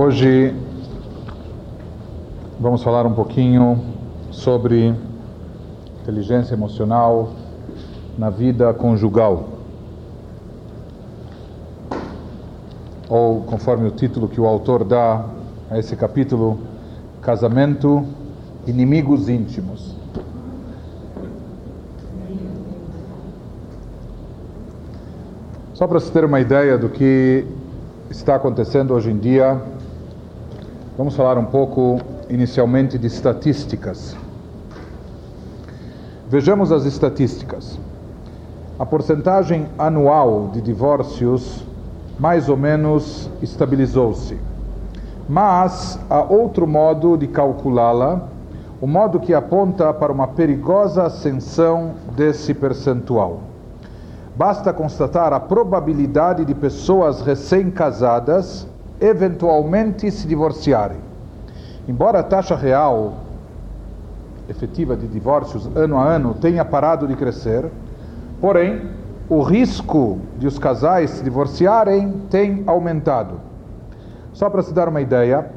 Hoje vamos falar um pouquinho sobre inteligência emocional na vida conjugal. Ou, conforme o título que o autor dá a esse capítulo, Casamento, Inimigos Íntimos. Só para se ter uma ideia do que está acontecendo hoje em dia, Vamos falar um pouco inicialmente de estatísticas. Vejamos as estatísticas. A porcentagem anual de divórcios mais ou menos estabilizou-se. Mas há outro modo de calculá-la, o modo que aponta para uma perigosa ascensão desse percentual. Basta constatar a probabilidade de pessoas recém-casadas eventualmente se divorciarem. Embora a taxa real efetiva de divórcios ano a ano tenha parado de crescer, porém o risco de os casais se divorciarem tem aumentado. Só para se dar uma ideia,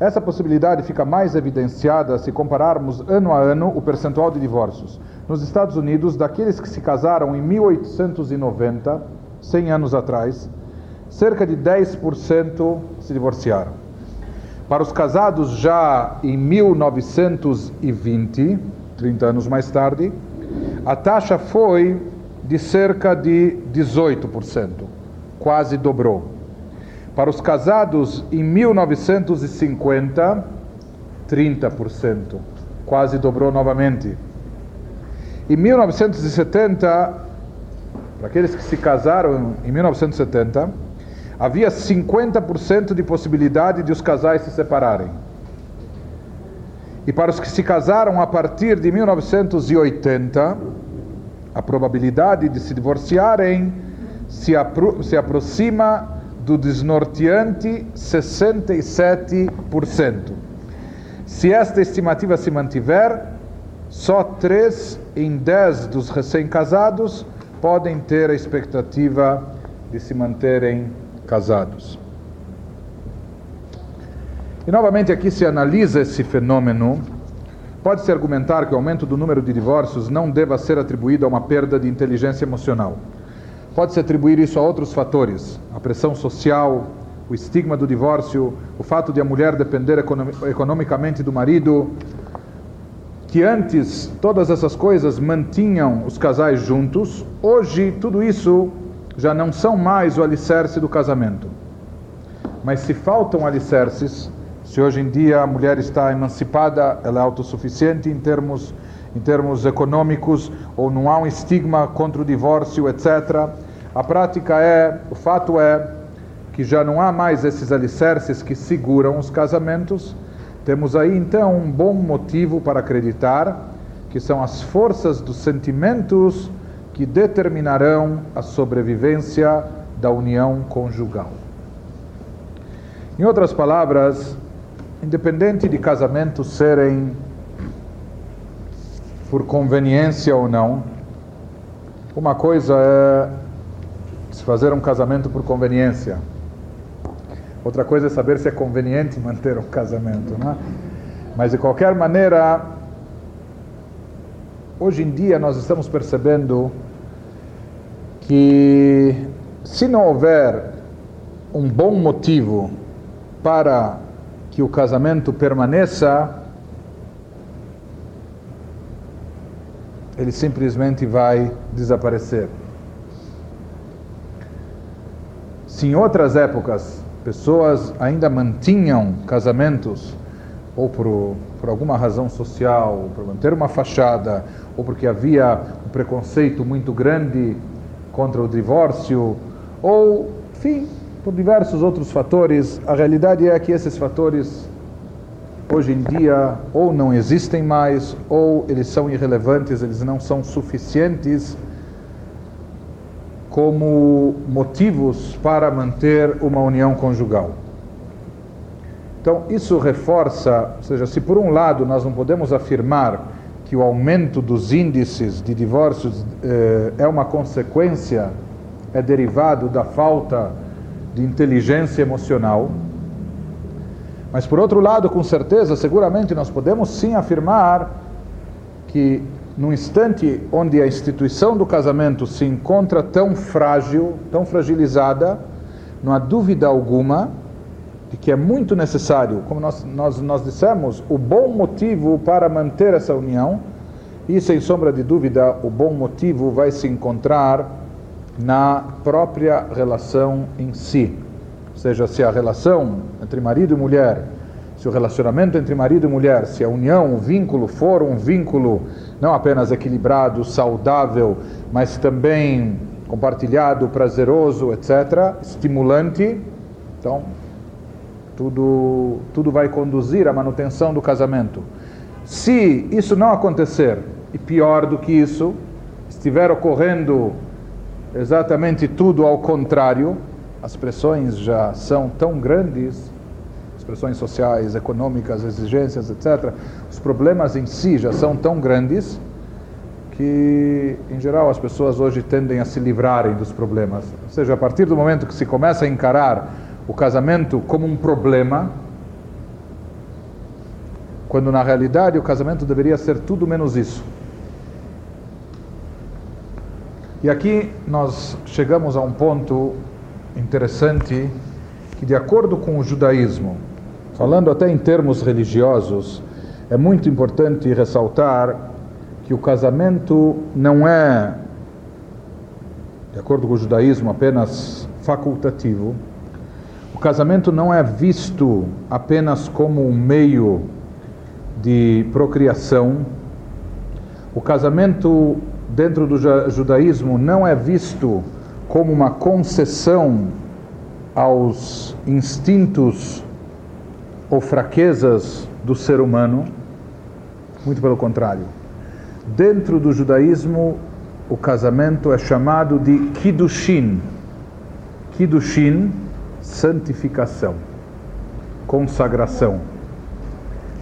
essa possibilidade fica mais evidenciada se compararmos ano a ano o percentual de divórcios. Nos Estados Unidos, daqueles que se casaram em 1890, 100 anos atrás, cerca de 10% se divorciaram. Para os casados já em 1920, 30 anos mais tarde, a taxa foi de cerca de 18%, quase dobrou. Para os casados em 1950, 30%, quase dobrou novamente. Em 1970, para aqueles que se casaram em 1970, havia 50% de possibilidade de os casais se separarem. E para os que se casaram a partir de 1980, a probabilidade de se divorciarem se, apro se aproxima do desnorteante 67%. Se esta estimativa se mantiver, só 3 em 10 dos recém-casados podem ter a expectativa de se manterem casados. E novamente aqui se analisa esse fenômeno. Pode-se argumentar que o aumento do número de divórcios não deva ser atribuído a uma perda de inteligência emocional. Pode-se atribuir isso a outros fatores: a pressão social, o estigma do divórcio, o fato de a mulher depender economicamente do marido, que antes todas essas coisas mantinham os casais juntos, hoje tudo isso já não são mais o alicerce do casamento. Mas se faltam alicerces, se hoje em dia a mulher está emancipada, ela é autossuficiente em termos, em termos econômicos, ou não há um estigma contra o divórcio, etc., a prática é, o fato é, que já não há mais esses alicerces que seguram os casamentos. Temos aí então um bom motivo para acreditar que são as forças dos sentimentos que determinarão a sobrevivência da união conjugal. Em outras palavras, independente de casamentos serem por conveniência ou não, uma coisa é se fazer um casamento por conveniência. Outra coisa é saber se é conveniente manter um casamento, não é? Mas de qualquer maneira, hoje em dia nós estamos percebendo que se não houver um bom motivo para que o casamento permaneça, ele simplesmente vai desaparecer. Se em outras épocas pessoas ainda mantinham casamentos, ou por, por alguma razão social, por manter uma fachada, ou porque havia um preconceito muito grande contra o divórcio, ou, enfim, por diversos outros fatores. A realidade é que esses fatores, hoje em dia, ou não existem mais, ou eles são irrelevantes, eles não são suficientes como motivos para manter uma união conjugal. Então, isso reforça, ou seja, se por um lado nós não podemos afirmar que o aumento dos índices de divórcios eh, é uma consequência, é derivado da falta de inteligência emocional. Mas por outro lado, com certeza, seguramente nós podemos sim afirmar que no instante onde a instituição do casamento se encontra tão frágil, tão fragilizada, não há dúvida alguma que é muito necessário, como nós, nós, nós dissemos, o bom motivo para manter essa união, e sem sombra de dúvida, o bom motivo vai se encontrar na própria relação em si. Ou seja, se a relação entre marido e mulher, se o relacionamento entre marido e mulher, se a união, o vínculo for um vínculo não apenas equilibrado, saudável, mas também compartilhado, prazeroso, etc., estimulante, então tudo, tudo vai conduzir à manutenção do casamento. Se isso não acontecer, e pior do que isso, estiver ocorrendo exatamente tudo ao contrário, as pressões já são tão grandes, as pressões sociais, econômicas, exigências, etc. Os problemas em si já são tão grandes que, em geral, as pessoas hoje tendem a se livrarem dos problemas. Ou seja, a partir do momento que se começa a encarar o casamento como um problema, quando na realidade o casamento deveria ser tudo menos isso. E aqui nós chegamos a um ponto interessante que, de acordo com o judaísmo, falando até em termos religiosos, é muito importante ressaltar que o casamento não é, de acordo com o judaísmo, apenas facultativo. O casamento não é visto apenas como um meio de procriação. O casamento dentro do judaísmo não é visto como uma concessão aos instintos ou fraquezas do ser humano, muito pelo contrário. Dentro do judaísmo, o casamento é chamado de Kiddushin. Kiddushin, santificação, consagração.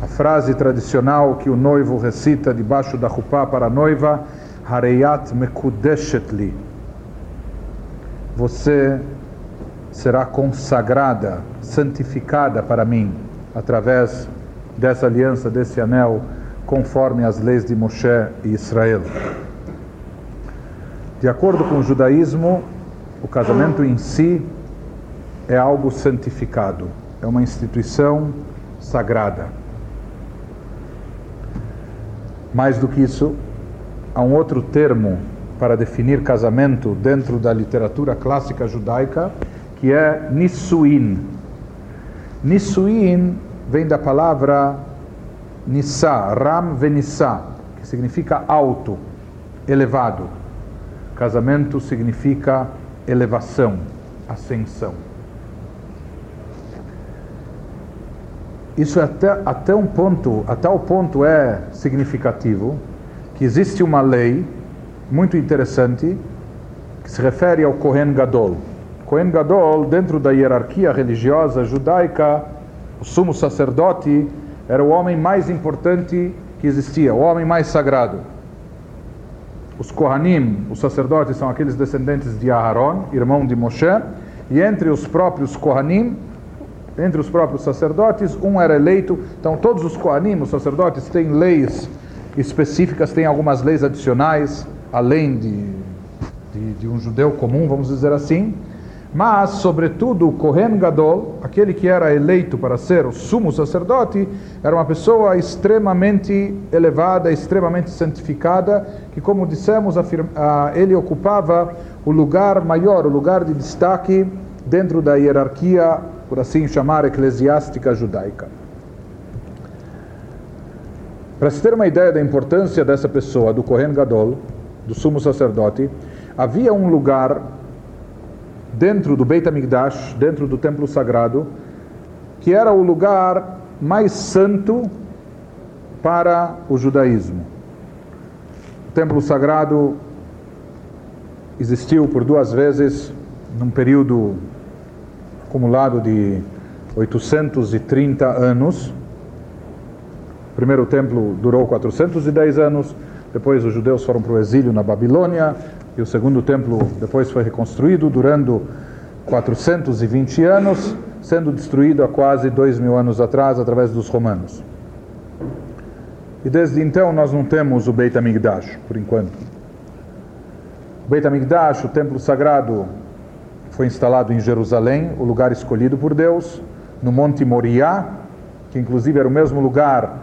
A frase tradicional que o noivo recita debaixo da rupá para a noiva Hareyat Mekudeshetli. Você será consagrada, santificada para mim, através dessa aliança, desse anel, conforme as leis de Moshe e Israel. De acordo com o judaísmo, o casamento em si é algo santificado, é uma instituição sagrada. Mais do que isso, há um outro termo para definir casamento dentro da literatura clássica judaica, que é Nisuin. Nisuin vem da palavra Nissa, Ram Venissa, que significa alto, elevado. Casamento significa elevação, ascensão. Isso é até, até um ponto, até o ponto é significativo que existe uma lei muito interessante que se refere ao Kohen Gadol. Kohen Gadol, dentro da hierarquia religiosa judaica, o sumo sacerdote era o homem mais importante que existia, o homem mais sagrado. Os Kohanim, os sacerdotes, são aqueles descendentes de Aharon, irmão de Moshe, e entre os próprios Kohanim, entre os próprios sacerdotes, um era eleito. Então, todos os Kohanim, os sacerdotes, têm leis específicas, têm algumas leis adicionais, além de, de, de um judeu comum, vamos dizer assim. Mas, sobretudo, o Kohen Gadol, aquele que era eleito para ser o sumo sacerdote, era uma pessoa extremamente elevada, extremamente santificada, que, como dissemos, ele ocupava o lugar maior, o lugar de destaque dentro da hierarquia, por assim chamar, eclesiástica judaica. Para se ter uma ideia da importância dessa pessoa, do Kohen Gadol, do sumo sacerdote, havia um lugar dentro do Beit HaMikdash, dentro do templo sagrado, que era o lugar mais santo para o judaísmo. O templo sagrado existiu por duas vezes num período acumulado de 830 anos o primeiro templo durou 410 anos, depois os judeus foram para o exílio na Babilônia, e o segundo templo depois foi reconstruído, durando 420 anos, sendo destruído há quase dois mil anos atrás através dos romanos. E desde então nós não temos o Beit HaMikdash, por enquanto. O Beit HaMikdash, o templo sagrado, foi instalado em Jerusalém, o lugar escolhido por Deus, no Monte Moriá, que inclusive era o mesmo lugar,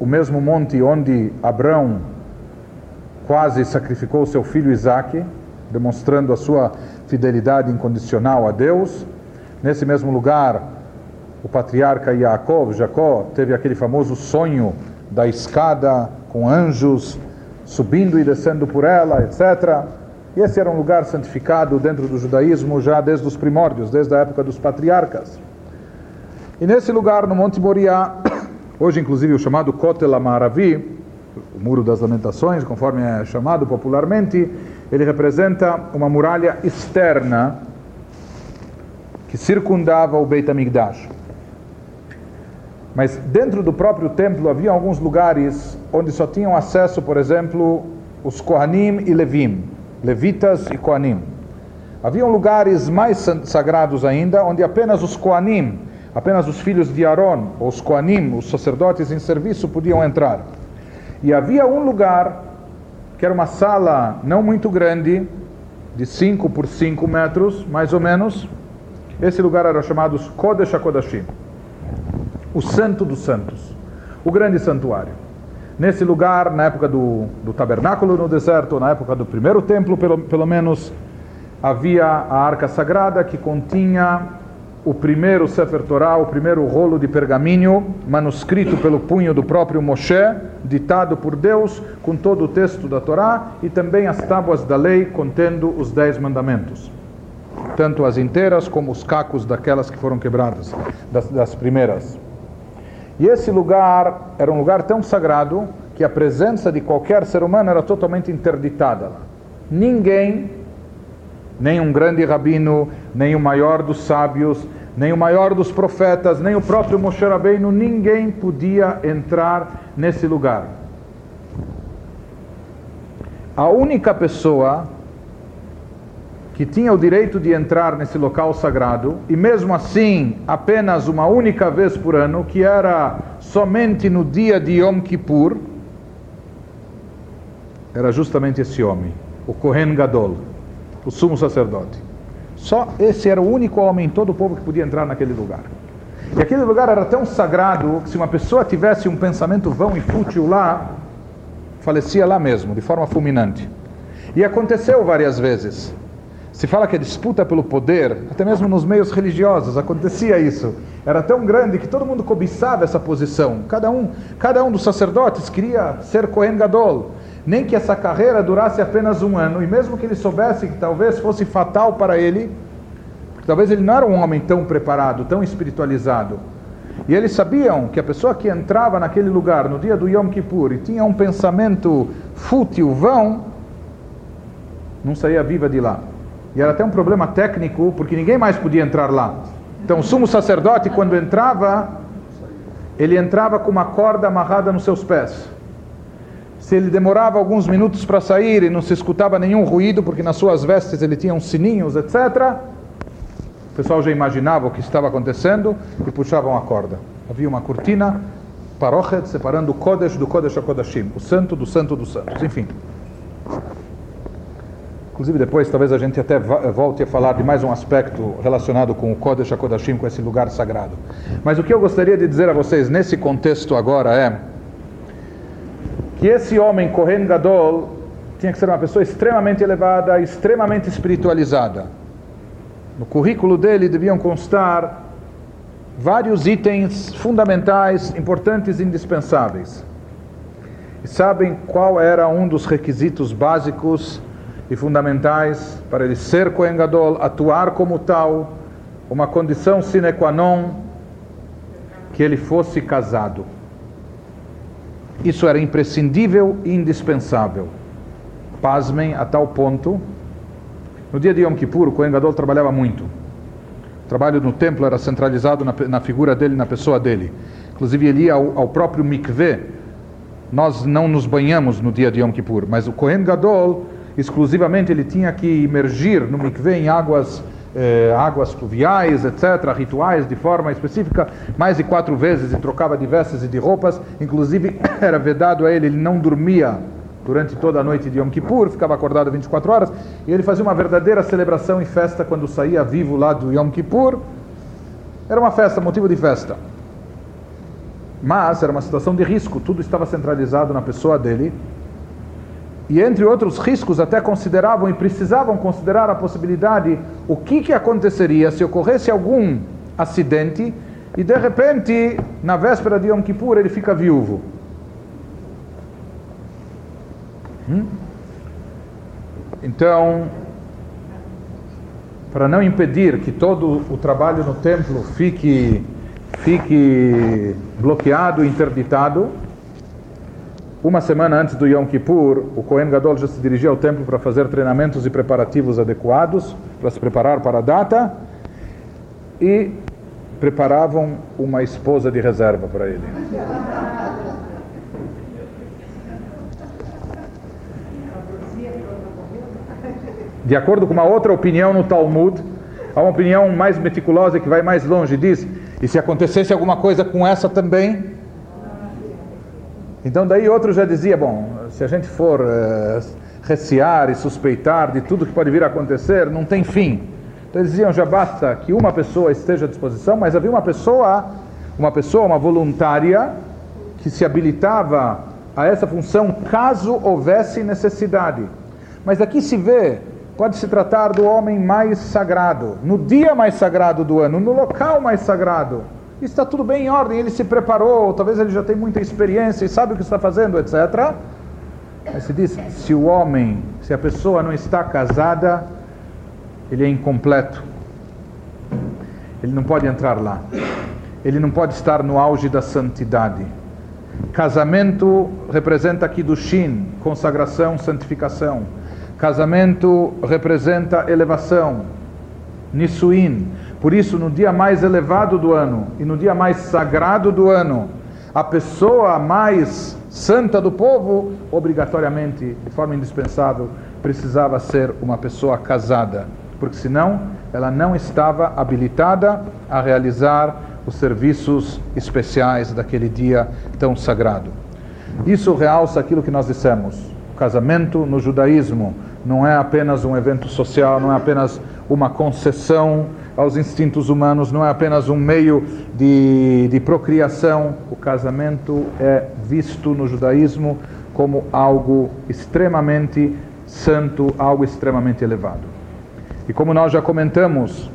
o mesmo monte onde Abraão quase sacrificou seu filho Isaque, demonstrando a sua fidelidade incondicional a Deus. Nesse mesmo lugar, o patriarca Jacó, teve aquele famoso sonho da escada com anjos subindo e descendo por ela, etc. Esse era um lugar santificado dentro do judaísmo já desde os primórdios, desde a época dos patriarcas. E nesse lugar, no Monte Moriá, hoje inclusive o chamado Kotel Amaravi, o Muro das Lamentações, conforme é chamado popularmente, ele representa uma muralha externa que circundava o Beit HaMikdash. Mas dentro do próprio templo havia alguns lugares onde só tinham acesso, por exemplo, os Kohanim e Levim, levitas e Kohanim. Haviam lugares mais sagrados ainda, onde apenas os Kohanim, apenas os filhos de Aaron, os Kohanim, os sacerdotes em serviço, podiam entrar. E havia um lugar, que era uma sala não muito grande, de 5 por 5 metros, mais ou menos. Esse lugar era chamado Kodesh HaKodashim o Santo dos Santos, o grande santuário. Nesse lugar, na época do, do tabernáculo no deserto, na época do primeiro templo, pelo, pelo menos, havia a arca sagrada que continha o primeiro Sefer Torah, o primeiro rolo de pergaminho, manuscrito pelo punho do próprio Moshe, ditado por Deus, com todo o texto da Torá, e também as tábuas da lei contendo os dez mandamentos. Tanto as inteiras como os cacos daquelas que foram quebradas, das, das primeiras. E esse lugar era um lugar tão sagrado que a presença de qualquer ser humano era totalmente interditada. Ninguém, nem um grande rabino, nem o maior dos sábios, nem o maior dos profetas, nem o próprio Moshe Rabbeinu, ninguém podia entrar nesse lugar. A única pessoa que tinha o direito de entrar nesse local sagrado, e mesmo assim apenas uma única vez por ano, que era somente no dia de Yom Kippur, era justamente esse homem, o Kohen Gadol, o sumo sacerdote. Só esse era o único homem em todo o povo que podia entrar naquele lugar. E aquele lugar era tão sagrado que se uma pessoa tivesse um pensamento vão e fútil lá, falecia lá mesmo, de forma fulminante. E aconteceu várias vezes. Se fala que a disputa pelo poder, até mesmo nos meios religiosos, acontecia isso. Era tão grande que todo mundo cobiçava essa posição. Cada um, cada um dos sacerdotes queria ser Kohen Gadol. Nem que essa carreira durasse apenas um ano, e mesmo que ele soubesse que talvez fosse fatal para ele, porque talvez ele não era um homem tão preparado, tão espiritualizado. E eles sabiam que a pessoa que entrava naquele lugar no dia do Yom Kippur e tinha um pensamento fútil, vão, não saía viva de lá. E era até um problema técnico, porque ninguém mais podia entrar lá. Então o sumo sacerdote, quando entrava, ele entrava com uma corda amarrada nos seus pés. Se ele demorava alguns minutos para sair e não se escutava nenhum ruído, porque nas suas vestes ele tinha uns sininhos, etc., o pessoal já imaginava o que estava acontecendo e puxavam a corda. Havia uma cortina, parochet, separando o Kodesh do Kodesh HaKodashim, o santo do santo dos santos, enfim. Inclusive depois talvez a gente até volte a falar de mais um aspecto relacionado com o Kodesh HaKodashim, com esse lugar sagrado. Mas o que eu gostaria de dizer a vocês nesse contexto agora é que esse homem, Kohen Gadol, tinha que ser uma pessoa extremamente elevada, extremamente espiritualizada. No currículo dele deviam constar vários itens fundamentais, importantes e indispensáveis. E sabem qual era um dos requisitos básicos e fundamentais para ele ser Kohen Gadol, atuar como tal, uma condição sine qua non, que ele fosse casado. Isso era imprescindível e indispensável. Pasmem a tal ponto. No dia de Yom Kippur, o Kohen Gadol trabalhava muito. O trabalho no templo era centralizado na, na figura dele, na pessoa dele. Inclusive, ele ia ao, ao próprio mikveh. Nós não nos banhamos no dia de Yom Kippur, mas o Kohen Gadol exclusivamente ele tinha que imergir no mikveh em águas eh, águas pluviais, etc., rituais de forma específica, mais de quatro vezes e trocava de vestes e de roupas, inclusive era vedado a ele, ele não dormia durante toda a noite de Yom Kippur, ficava acordado 24 horas, e ele fazia uma verdadeira celebração e festa quando saía vivo lá do Yom Kippur. Era uma festa, motivo de festa. Mas era uma situação de risco, tudo estava centralizado na pessoa dele. E entre outros riscos, até consideravam e precisavam considerar a possibilidade o que, que aconteceria se ocorresse algum acidente e de repente, na véspera de Yom Kippur, ele fica viúvo. Hum? Então, para não impedir que todo o trabalho no templo fique, fique bloqueado, interditado, uma semana antes do Yom Kippur, o Kohen Gadol já se dirigia ao templo para fazer treinamentos e preparativos adequados, para se preparar para a data, e preparavam uma esposa de reserva para ele. De acordo com uma outra opinião no Talmud, há uma opinião mais meticulosa que vai mais longe, diz, e se acontecesse alguma coisa com essa também? Então daí outro já dizia, bom, se a gente for uh, recear e suspeitar de tudo que pode vir a acontecer, não tem fim. Então eles diziam, já basta que uma pessoa esteja à disposição, mas havia uma pessoa, uma pessoa, uma voluntária, que se habilitava a essa função caso houvesse necessidade. Mas aqui se vê pode se tratar do homem mais sagrado, no dia mais sagrado do ano, no local mais sagrado. Está tudo bem em ordem, ele se preparou, talvez ele já tem muita experiência e sabe o que está fazendo, etc. Mas se diz, se o homem, se a pessoa não está casada, ele é incompleto. Ele não pode entrar lá. Ele não pode estar no auge da santidade. Casamento representa aqui do Shin, consagração, santificação. Casamento representa elevação, Nisuin. Por isso, no dia mais elevado do ano e no dia mais sagrado do ano, a pessoa mais santa do povo, obrigatoriamente, de forma indispensável, precisava ser uma pessoa casada, porque senão ela não estava habilitada a realizar os serviços especiais daquele dia tão sagrado. Isso realça aquilo que nós dissemos. O casamento no judaísmo não é apenas um evento social, não é apenas uma concessão aos instintos humanos, não é apenas um meio de, de procriação. O casamento é visto no judaísmo como algo extremamente santo, algo extremamente elevado. E como nós já comentamos,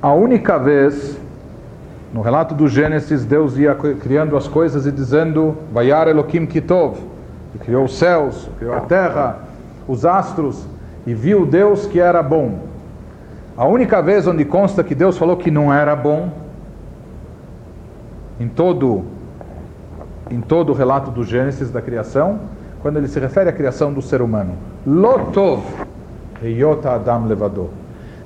a única vez no relato do Gênesis, Deus ia criando as coisas e dizendo: Vayar Elohim Kitov criou os céus, criou a terra, os astros, e viu Deus que era bom. A única vez onde consta que Deus falou que não era bom, em todo, em todo o relato do Gênesis da criação, quando ele se refere à criação do ser humano. Lotov, Yota Adam levador.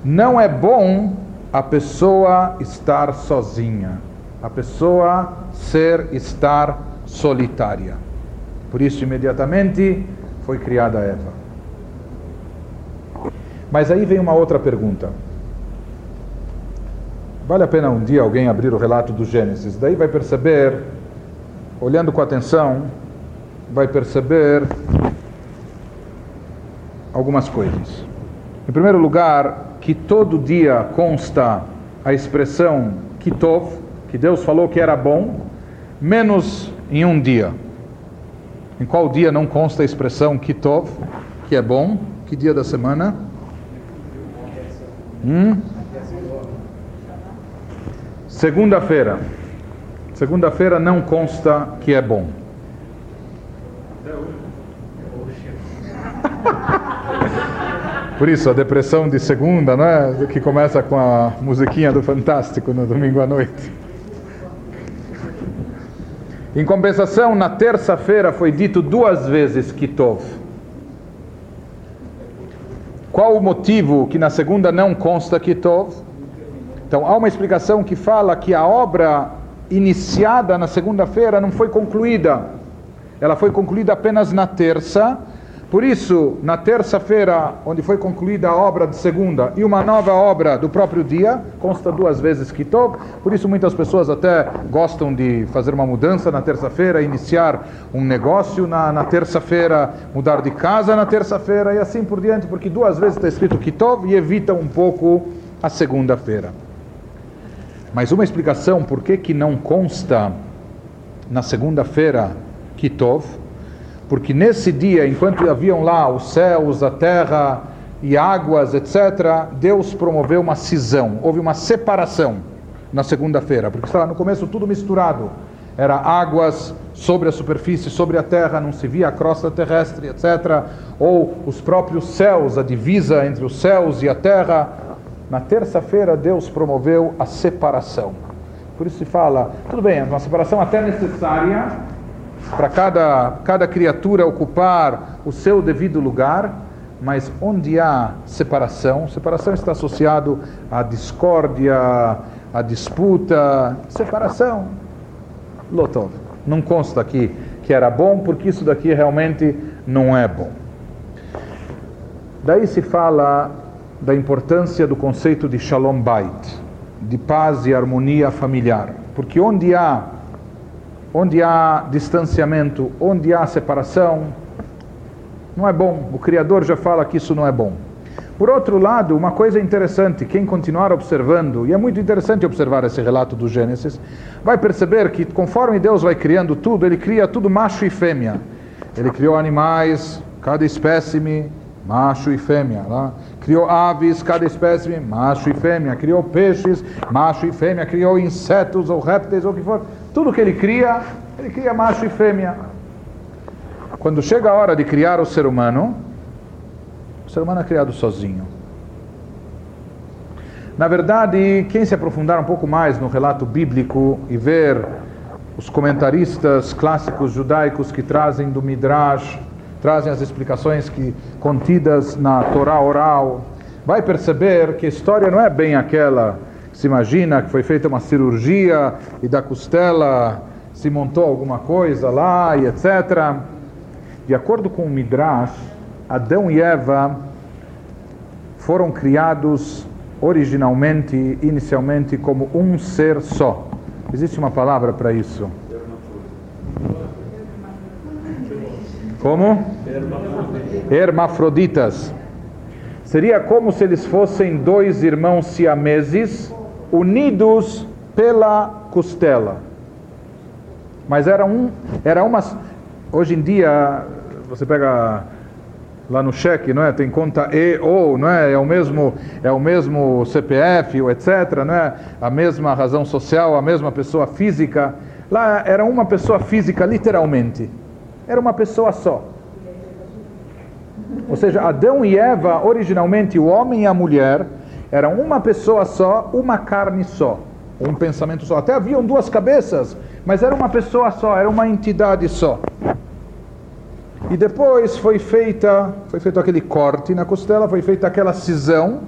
Não é bom a pessoa estar sozinha, a pessoa ser, estar solitária. Por isso, imediatamente foi criada Eva. Mas aí vem uma outra pergunta. Vale a pena um dia alguém abrir o relato do Gênesis? Daí vai perceber, olhando com atenção, vai perceber algumas coisas. Em primeiro lugar, que todo dia consta a expressão kitov, que Deus falou que era bom, menos em um dia. Em qual dia não consta a expressão kitov, que é bom? Que dia da semana? Hum? Segunda-feira. Segunda-feira não consta que é bom. Por isso, a depressão de segunda, né? Que começa com a musiquinha do Fantástico no domingo à noite. Em compensação, na terça-feira foi dito duas vezes Kitov. Qual o motivo que na segunda não consta Kitov? Então há uma explicação que fala que a obra iniciada na segunda-feira não foi concluída. Ela foi concluída apenas na terça, Por isso, na terça-feira, onde foi concluída a obra de segunda e uma nova obra do próprio dia, consta duas vezes Kitov, por isso muitas pessoas até gostam de fazer uma mudança na terça-feira, iniciar um negócio na, na terça-feira, mudar de casa na terça-feira e assim por diante, porque duas vezes está escrito Kitov e evita um pouco a segunda-feira. Mas uma explicação por que, que não consta na segunda-feira Kitov, porque nesse dia, enquanto haviam lá os céus, a terra e águas, etc., Deus promoveu uma cisão, houve uma separação na segunda-feira, porque estava no começo tudo misturado. Era águas sobre a superfície, sobre a terra, não se via a crosta terrestre, etc. Ou os próprios céus, a divisa entre os céus e a terra. Na terça-feira, Deus promoveu a separação. Por isso se fala, tudo bem, é uma separação até necessária, para cada, cada criatura ocupar o seu devido lugar, mas onde há separação, separação está associado à discórdia, à disputa, separação. Lotov. Não consta aqui que era bom, porque isso daqui realmente não é bom. Daí se fala da importância do conceito de Shalom Bait, de paz e harmonia familiar, porque onde há onde há distanciamento, onde há separação, não é bom. O Criador já fala que isso não é bom. Por outro lado, uma coisa interessante, quem continuar observando, e é muito interessante observar esse relato do Gênesis, vai perceber que conforme Deus vai criando tudo, ele cria tudo macho e fêmea. Ele criou animais, cada espécime, macho e fêmea. Lá. Criou aves, cada espécime, macho e fêmea. Criou peixes, macho e fêmea. Criou insetos ou répteis ou o que for. Tudo que ele cria, ele cria macho e fêmea. Quando chega a hora de criar o ser humano, o ser humano é criado sozinho. Na verdade, quem se aprofundar um pouco mais no relato bíblico e ver os comentaristas clássicos judaicos que trazem do Midrash, trazem as explicações que contidas na Torá oral, vai perceber que a história não é bem aquela se imagina que foi feita uma cirurgia e da costela se montou alguma coisa lá e etc. De acordo com o Midrash, Adão e Eva foram criados originalmente, inicialmente, como um ser só. Existe uma palavra para isso? Como? Hermafroditas. Seria como se eles fossem dois irmãos siameses unidos pela costela. Mas era um, era uma. Hoje em dia você pega lá no cheque, não é? Tem conta E ou, não é? É o mesmo, é o mesmo CPF, etc, não é? A mesma razão social, a mesma pessoa física. Lá era uma pessoa física, literalmente. Era uma pessoa só. Ou seja, Adão e Eva, originalmente o homem e a mulher, era uma pessoa só, uma carne só, um pensamento só. Até haviam duas cabeças, mas era uma pessoa só, era uma entidade só. E depois foi feita, foi feito aquele corte na costela, foi feita aquela cisão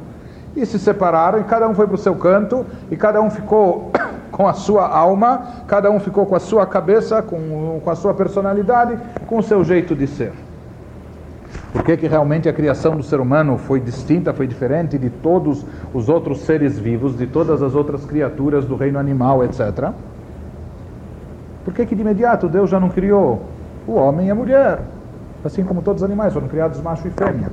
e se separaram e cada um foi para o seu canto e cada um ficou com a sua alma, cada um ficou com a sua cabeça, com, com a sua personalidade, com o seu jeito de ser. Por que, que realmente a criação do ser humano foi distinta, foi diferente de todos os outros seres vivos, de todas as outras criaturas do reino animal, etc. Por que, que de imediato Deus já não criou o homem e a mulher? Assim como todos os animais foram criados macho e fêmea.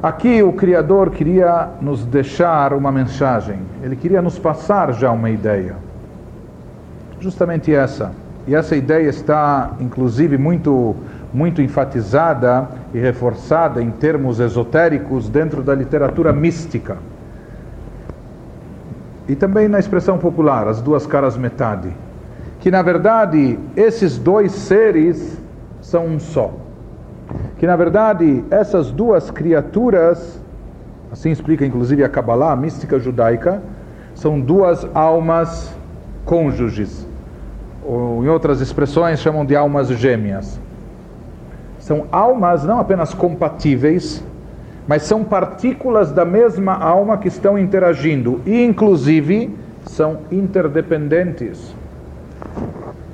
Aqui o Criador queria nos deixar uma mensagem, ele queria nos passar já uma ideia. Justamente essa. E essa ideia está, inclusive, muito muito enfatizada e reforçada em termos esotéricos dentro da literatura mística. E também na expressão popular, as duas caras metade. Que na verdade esses dois seres são um só. Que na verdade essas duas criaturas, assim explica inclusive a Kabbalah, a mística judaica, são duas almas cônjuges. Ou em outras expressões chamam de almas gêmeas. São almas não apenas compatíveis, mas são partículas da mesma alma que estão interagindo e, inclusive, são interdependentes.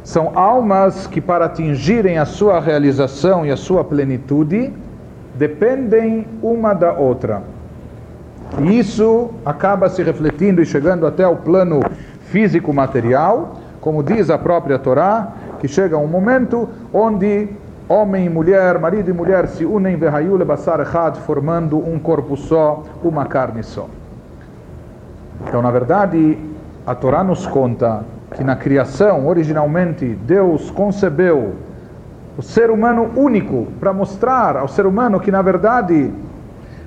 São almas que, para atingirem a sua realização e a sua plenitude, dependem uma da outra. E isso acaba se refletindo e chegando até o plano físico-material, como diz a própria Torá, que chega um momento onde homem e mulher, marido e mulher se unem formando um corpo só, uma carne só. Então, na verdade, a Torá nos conta que na criação, originalmente, Deus concebeu o ser humano único para mostrar ao ser humano que, na verdade,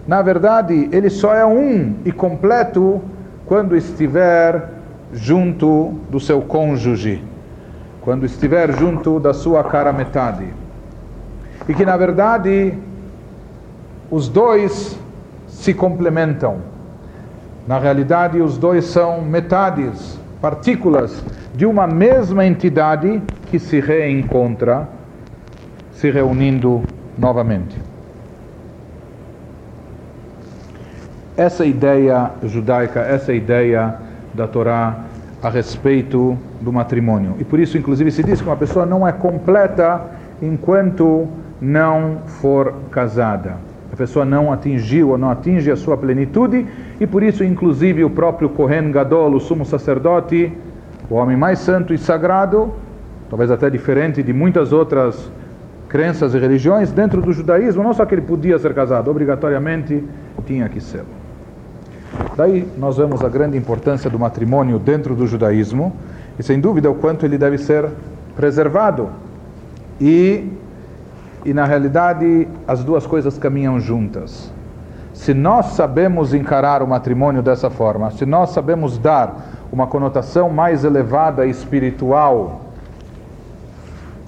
na verdade, ele só é um e completo quando estiver junto do seu cônjuge, quando estiver junto da sua cara metade. E que, na verdade, os dois se complementam. Na realidade, os dois são metades, partículas de uma mesma entidade que se reencontra, se reunindo novamente. Essa ideia judaica, essa ideia da Torá a respeito do matrimônio. E por isso, inclusive, se diz que uma pessoa não é completa enquanto não for casada pessoa não atingiu ou não atinge a sua plenitude, e por isso, inclusive, o próprio Kohen Gadol, o sumo sacerdote, o homem mais santo e sagrado, talvez até diferente de muitas outras crenças e religiões, dentro do judaísmo, não só que ele podia ser casado, obrigatoriamente tinha que ser. Daí nós vemos a grande importância do matrimônio dentro do judaísmo, e sem dúvida o quanto ele deve ser preservado. E e na realidade as duas coisas caminham juntas. Se nós sabemos encarar o matrimônio dessa forma, se nós sabemos dar uma conotação mais elevada e espiritual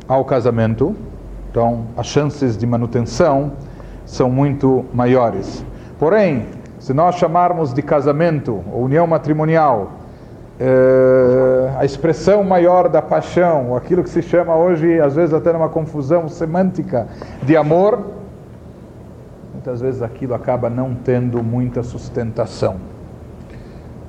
ao casamento, então as chances de manutenção são muito maiores. Porém, se nós chamarmos de casamento ou união matrimonial é, a expressão maior da paixão, aquilo que se chama hoje, às vezes até numa confusão semântica, de amor, muitas vezes aquilo acaba não tendo muita sustentação.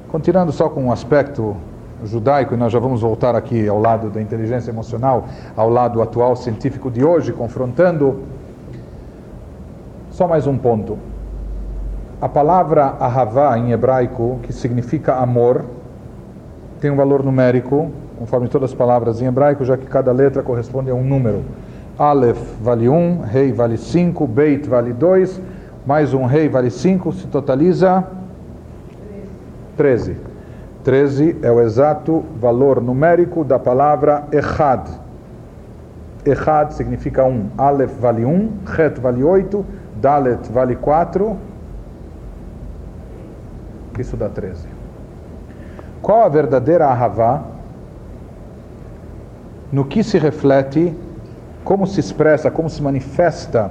Continuando só com um aspecto judaico, e nós já vamos voltar aqui ao lado da inteligência emocional, ao lado atual científico de hoje, confrontando. Só mais um ponto. A palavra ahavá em hebraico, que significa amor, tem um valor numérico, conforme todas as palavras em hebraico, já que cada letra corresponde a um número. Aleph vale 1, um, Rei vale 5, Beit vale 2, mais um Rei vale 5, se totaliza 13. 13 é o exato valor numérico da palavra Echad. Echad significa 1. Um. Aleph vale 1, um, Het vale 8, Dalet vale 4. Isso dá 13. Qual a verdadeira Ahavá? No que se reflete, como se expressa, como se manifesta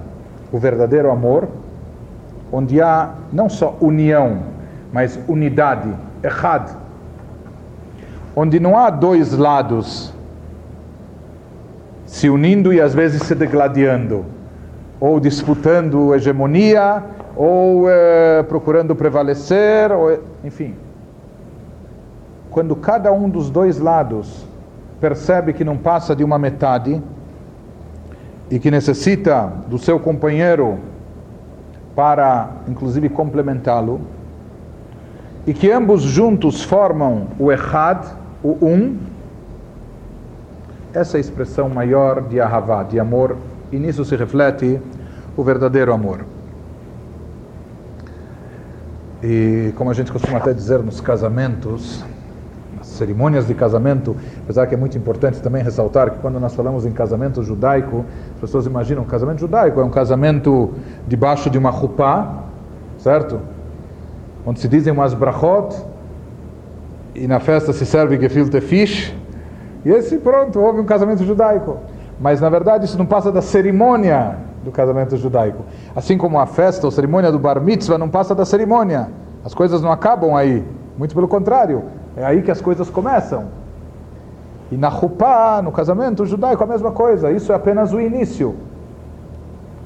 o verdadeiro amor, onde há não só união, mas unidade, errad, onde não há dois lados se unindo e às vezes se degladiando, ou disputando hegemonia, ou eh, procurando prevalecer, ou, enfim quando cada um dos dois lados percebe que não passa de uma metade e que necessita do seu companheiro para, inclusive, complementá-lo, e que ambos juntos formam o Echad, o Um, essa é a expressão maior de Ahavá, de amor, e nisso se reflete o verdadeiro amor. E como a gente costuma até dizer nos casamentos, cerimônias de casamento, apesar que é muito importante também ressaltar que quando nós falamos em casamento judaico, as pessoas imaginam casamento judaico é um casamento debaixo de uma rupá, certo? Onde se dizem umas brachot e na festa se serve gefilte fish e esse pronto, houve um casamento judaico. Mas na verdade isso não passa da cerimônia do casamento judaico. Assim como a festa ou cerimônia do bar mitzvah não passa da cerimônia. As coisas não acabam aí. Muito pelo contrário. É aí que as coisas começam. E na Rupá, no casamento judaico, a mesma coisa. Isso é apenas o início.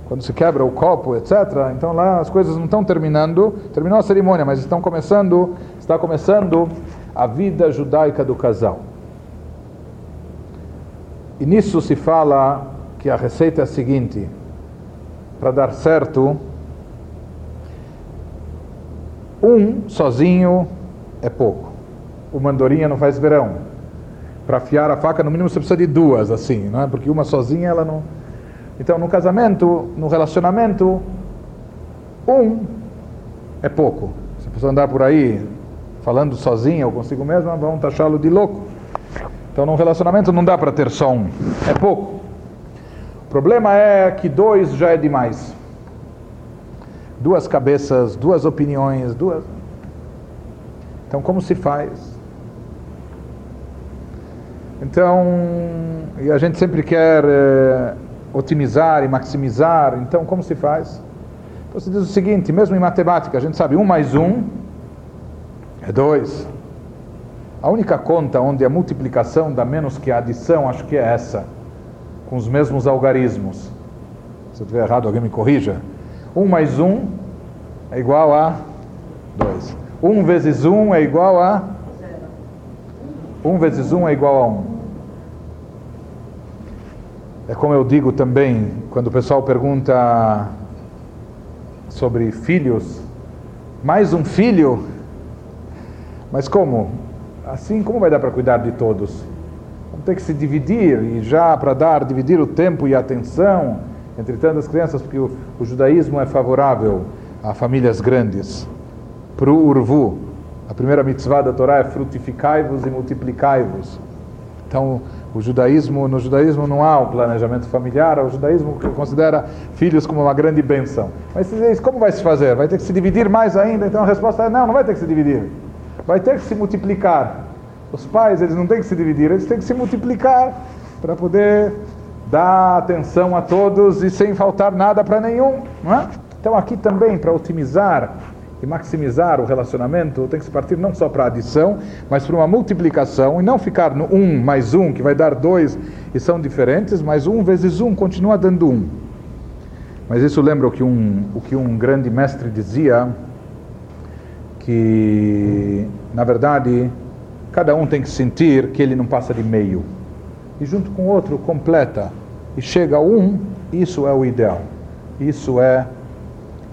Quando se quebra o copo, etc. Então lá as coisas não estão terminando. Terminou a cerimônia, mas estão começando, está começando a vida judaica do casal. E nisso se fala que a receita é a seguinte: para dar certo, um sozinho é pouco. O mandorinha não faz verão. Para afiar a faca, no mínimo você precisa de duas, assim, não é? Porque uma sozinha ela não. Então, no casamento, no relacionamento, um é pouco. Se a pessoa andar por aí falando sozinha ou consigo mesma, vão taxá-lo de louco. Então, num relacionamento não dá para ter só um, é pouco. O problema é que dois já é demais. Duas cabeças, duas opiniões, duas. Então, como se faz? Então, e a gente sempre quer é, otimizar e maximizar, então, como se faz? Então, se diz o seguinte: mesmo em matemática, a gente sabe um mais um é dois. A única conta onde a multiplicação dá menos que a adição, acho que é essa, com os mesmos algarismos. Se eu estiver errado, alguém me corrija. 1 mais 1 é igual a 2. 1 vezes 1 é igual a 1 vezes 1 é igual a 1. É como eu digo também, quando o pessoal pergunta sobre filhos, mais um filho? Mas como? assim como vai dar para cuidar de todos? Vamos ter que se dividir e já para dar, dividir o tempo e a atenção entre tantas crianças, porque o, o judaísmo é favorável a famílias grandes. Para o urvu, a primeira mitzvah da Torá é frutificai-vos e multiplicai-vos. Então, o judaísmo, no judaísmo não há um planejamento familiar, o judaísmo considera filhos como uma grande benção. Mas diz, como vai se fazer? Vai ter que se dividir mais ainda? Então a resposta é não, não vai ter que se dividir vai ter que se multiplicar. Os pais, eles não têm que se dividir, eles têm que se multiplicar para poder dar atenção a todos e sem faltar nada para nenhum. Não é? Então, aqui também, para otimizar e maximizar o relacionamento, tem que se partir não só para adição, mas para uma multiplicação e não ficar no um mais um, que vai dar dois e são diferentes, mas um vezes um continua dando um. Mas isso lembra o que um, o que um grande mestre dizia que, na verdade, cada um tem que sentir que ele não passa de meio. E junto com o outro completa e chega a um, isso é o ideal. Isso é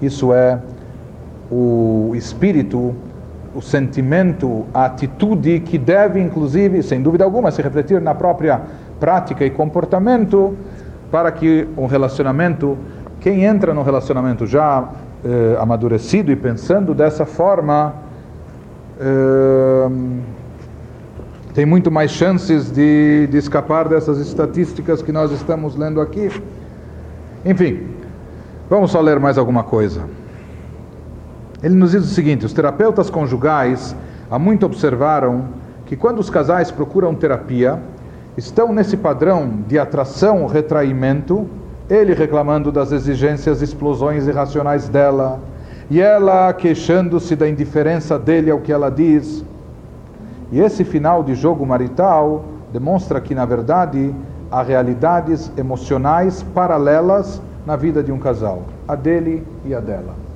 isso é o espírito, o sentimento, a atitude que deve inclusive, sem dúvida alguma, se refletir na própria prática e comportamento para que um relacionamento, quem entra no relacionamento já eh, amadurecido e pensando dessa forma, eh, tem muito mais chances de, de escapar dessas estatísticas que nós estamos lendo aqui. Enfim, vamos só ler mais alguma coisa. Ele nos diz o seguinte: os terapeutas conjugais há muito observaram que quando os casais procuram terapia, estão nesse padrão de atração, retraimento ele reclamando das exigências e explosões irracionais dela, e ela queixando-se da indiferença dele ao que ela diz. E esse final de jogo marital demonstra que, na verdade, há realidades emocionais paralelas na vida de um casal, a dele e a dela.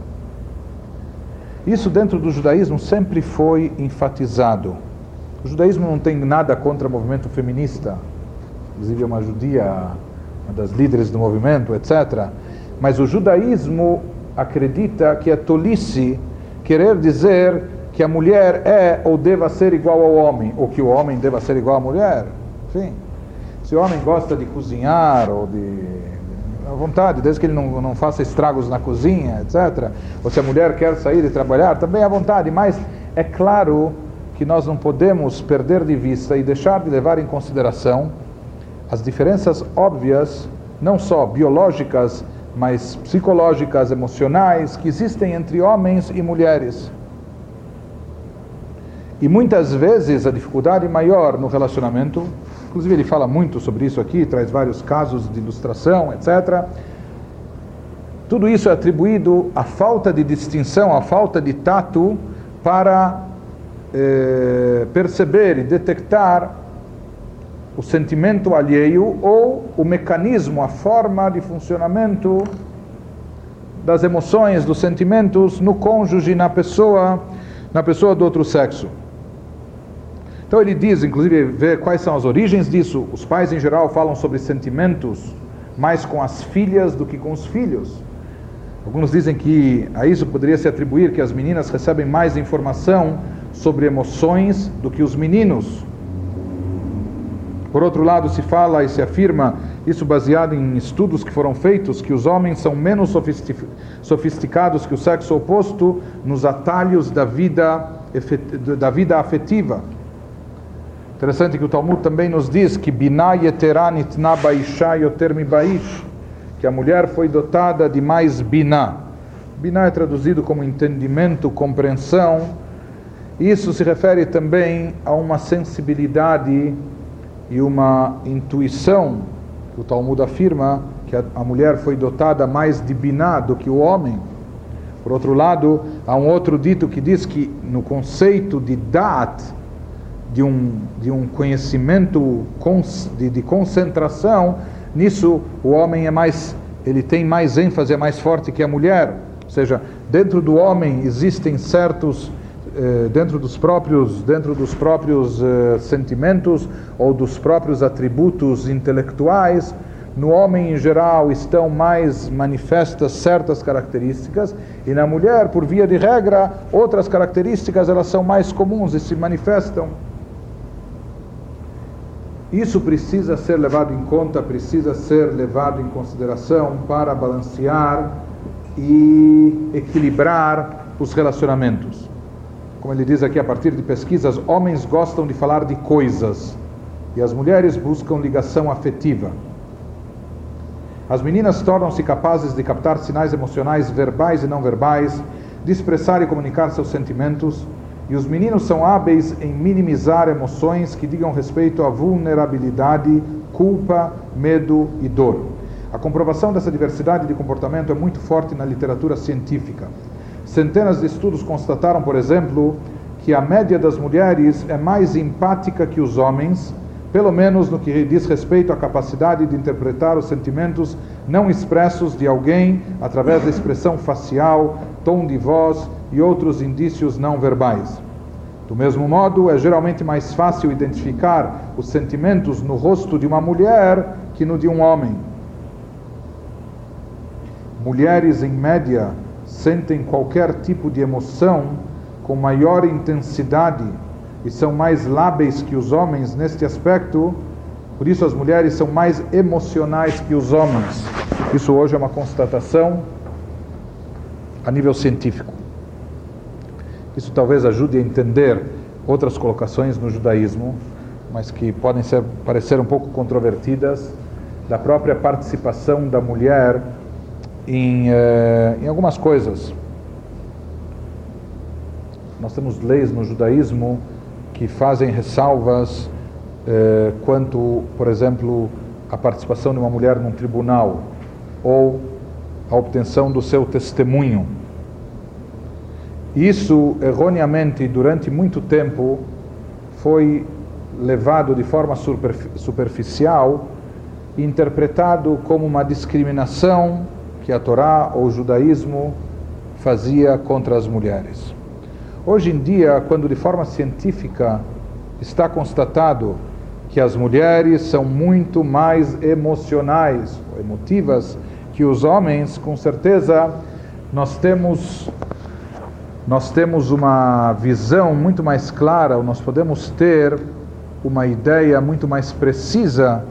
Isso dentro do judaísmo sempre foi enfatizado. O judaísmo não tem nada contra o movimento feminista. Inclusive, uma judia uma das líderes do movimento, etc. Mas o judaísmo acredita que é tolice querer dizer que a mulher é ou deva ser igual ao homem, ou que o homem deva ser igual à mulher. Enfim, se o homem gosta de cozinhar ou de à vontade, desde que ele não, não faça estragos na cozinha, etc. Ou se a mulher quer sair e trabalhar, também à vontade. Mas é claro que nós não podemos perder de vista e deixar de levar em consideração as diferenças óbvias, não só biológicas, mas psicológicas, emocionais, que existem entre homens e mulheres. E muitas vezes a dificuldade maior no relacionamento, inclusive ele fala muito sobre isso aqui, traz vários casos de ilustração, etc. Tudo isso é atribuído à falta de distinção, à falta de tato para eh, perceber e detectar o sentimento alheio ou o mecanismo, a forma de funcionamento das emoções, dos sentimentos no cônjuge, na pessoa, na pessoa do outro sexo. Então ele diz, inclusive, vê quais são as origens disso. Os pais em geral falam sobre sentimentos mais com as filhas do que com os filhos. Alguns dizem que a isso poderia se atribuir que as meninas recebem mais informação sobre emoções do que os meninos. Por outro lado, se fala e se afirma, isso baseado em estudos que foram feitos, que os homens são menos sofisticados que o sexo oposto nos atalhos da vida, da vida afetiva. Interessante que o Talmud também nos diz que que a mulher foi dotada de mais Binah. Binah é traduzido como entendimento, compreensão. Isso se refere também a uma sensibilidade e uma intuição, o Talmud afirma que a mulher foi dotada mais de biná do que o homem. Por outro lado, há um outro dito que diz que no conceito de dat, de um, de um conhecimento de, de concentração, nisso o homem é mais, ele tem mais ênfase, é mais forte que a mulher. Ou seja, dentro do homem existem certos eh, dentro dos próprios, dentro dos próprios eh, sentimentos ou dos próprios atributos intelectuais, no homem em geral estão mais manifestas certas características e na mulher, por via de regra, outras características elas são mais comuns e se manifestam. Isso precisa ser levado em conta, precisa ser levado em consideração para balancear e equilibrar os relacionamentos como ele diz aqui a partir de pesquisas, homens gostam de falar de coisas e as mulheres buscam ligação afetiva. As meninas tornam-se capazes de captar sinais emocionais verbais e não verbais, de expressar e comunicar seus sentimentos, e os meninos são hábeis em minimizar emoções que digam respeito à vulnerabilidade, culpa, medo e dor. A comprovação dessa diversidade de comportamento é muito forte na literatura científica. Centenas de estudos constataram, por exemplo, que a média das mulheres é mais empática que os homens, pelo menos no que diz respeito à capacidade de interpretar os sentimentos não expressos de alguém através da expressão facial, tom de voz e outros indícios não verbais. Do mesmo modo, é geralmente mais fácil identificar os sentimentos no rosto de uma mulher que no de um homem. Mulheres, em média, sentem qualquer tipo de emoção com maior intensidade e são mais lábeis que os homens neste aspecto, por isso as mulheres são mais emocionais que os homens. Isso hoje é uma constatação a nível científico. Isso talvez ajude a entender outras colocações no judaísmo, mas que podem ser, parecer um pouco controvertidas, da própria participação da mulher em, eh, em algumas coisas. Nós temos leis no judaísmo que fazem ressalvas eh, quanto, por exemplo, a participação de uma mulher num tribunal ou a obtenção do seu testemunho. Isso, erroneamente, durante muito tempo, foi levado de forma superficial interpretado como uma discriminação que a Torá ou o judaísmo fazia contra as mulheres. Hoje em dia, quando de forma científica está constatado que as mulheres são muito mais emocionais, emotivas que os homens, com certeza nós temos nós temos uma visão muito mais clara, nós podemos ter uma ideia muito mais precisa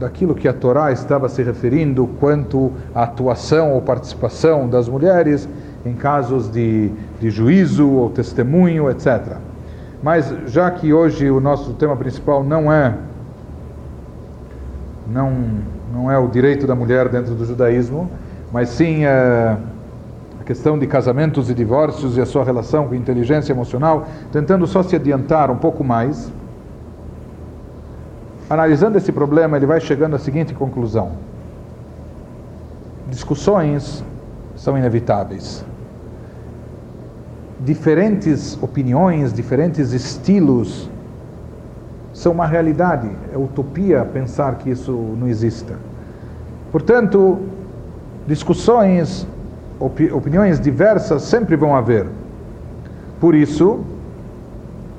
daquilo que a Torá estava se referindo quanto à atuação ou participação das mulheres em casos de, de juízo ou testemunho, etc. Mas já que hoje o nosso tema principal não é não não é o direito da mulher dentro do judaísmo, mas sim é, a questão de casamentos e divórcios e a sua relação com inteligência emocional, tentando só se adiantar um pouco mais analisando esse problema, ele vai chegando à seguinte conclusão: discussões são inevitáveis. Diferentes opiniões, diferentes estilos são uma realidade. É utopia pensar que isso não exista. Portanto, discussões, opiniões diversas sempre vão haver. Por isso,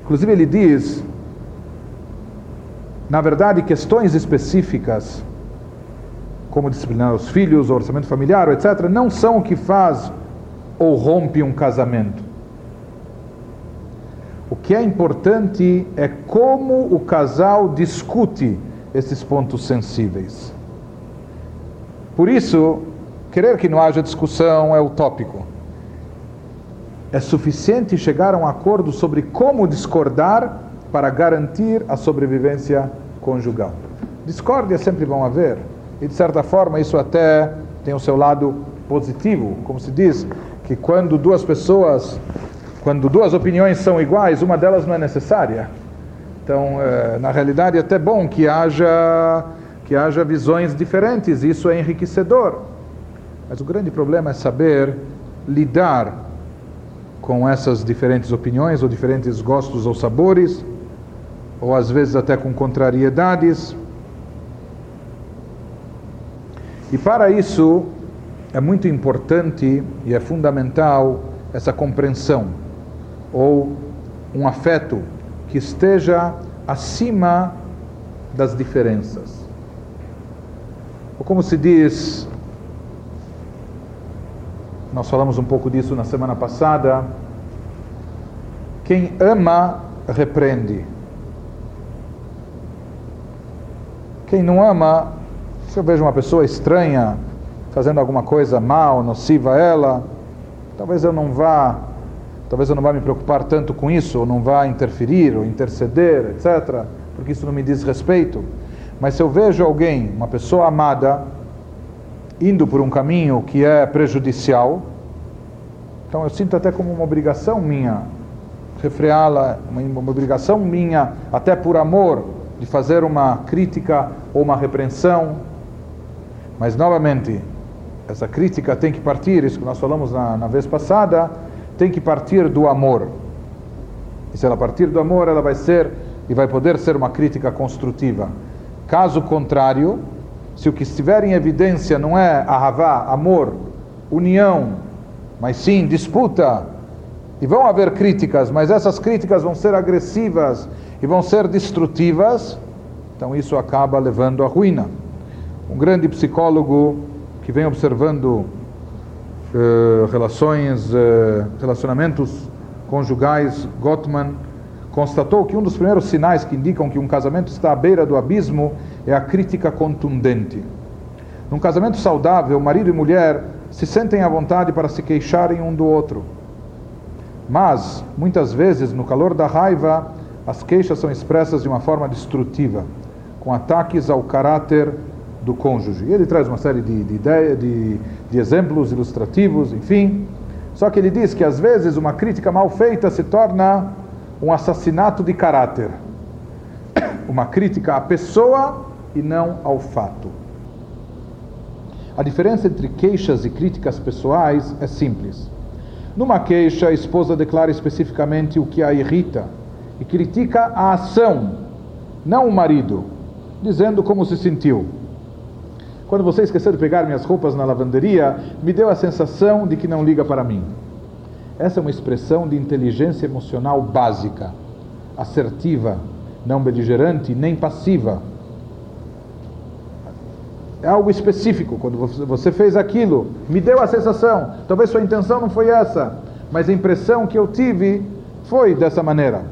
inclusive ele diz Na verdade, questões específicas, como disciplinar os filhos, orçamento familiar, etc., não são o que faz ou rompe um casamento. O que é importante é como o casal discute esses pontos sensíveis. Por isso, querer que não haja discussão é utópico. É suficiente chegar a um acordo sobre como discordar para garantir a sobrevivência conjugal. Discórdia sempre vão haver, e de certa forma isso até tem o seu lado positivo, como se diz, que quando duas pessoas, quando duas opiniões são iguais, uma delas não é necessária. Então, eh, na realidade, é até bom que haja que haja visões diferentes, isso é enriquecedor. Mas o grande problema é saber lidar com essas diferentes opiniões, ou diferentes gostos ou sabores, ou às vezes até com contrariedades. E para isso é muito importante e é fundamental essa compreensão, ou um afeto que esteja acima das diferenças. Ou como se diz, nós falamos um pouco disso na semana passada, quem ama, repreende. Quem não ama, se eu vejo uma pessoa estranha fazendo alguma coisa mal, nociva a ela, talvez eu não vá, talvez eu não vá me preocupar tanto com isso, ou não vá interferir, ou interceder, etc., porque isso não me diz respeito. Mas se eu vejo alguém, uma pessoa amada, indo por um caminho que é prejudicial, então eu sinto até como uma obrigação minha refreá-la, uma, obrigação minha, até por amor, de fazer uma crítica ou uma repreensão. Mas novamente, essa crítica tem que partir, isso que nós falamos na, na vez passada, tem que partir do amor. E se ela partir do amor, ela vai ser e vai poder ser uma crítica construtiva. Caso contrário, se o que estiver em evidência não é ahavá, amor, união, mas sim disputa, e vão haver críticas, mas essas críticas vão ser agressivas e vão ser destrutivas, então isso acaba levando à ruína. Um grande psicólogo que vem observando uh, relações, uh, relacionamentos conjugais, Gottman, constatou que um dos primeiros sinais que indicam que um casamento está à beira do abismo é a crítica contundente. Num casamento saudável, marido e mulher se sentem à vontade para se queixarem um do outro. Mas, muitas vezes, no calor da raiva, as queixas são expressas de uma forma destrutiva, com ataques ao caráter do cônjuge. Ele traz uma série de, de, ideia, de, de exemplos ilustrativos, enfim. Só que ele diz que às vezes uma crítica mal feita se torna um assassinato de caráter. Uma crítica à pessoa e não ao fato. A diferença entre queixas e críticas pessoais é simples. Numa queixa, a esposa declara especificamente o que a irrita e critica a ação, não o marido, dizendo como se sentiu. Quando você esqueceu de pegar minhas roupas na lavanderia, me deu a sensação de que não liga para mim. Essa é uma expressão de inteligência emocional básica, assertiva, não beligerante nem passiva. É algo específico. Quando você fez aquilo, me deu a sensação. Talvez sua intenção não foi essa, mas a impressão que eu tive foi dessa maneira.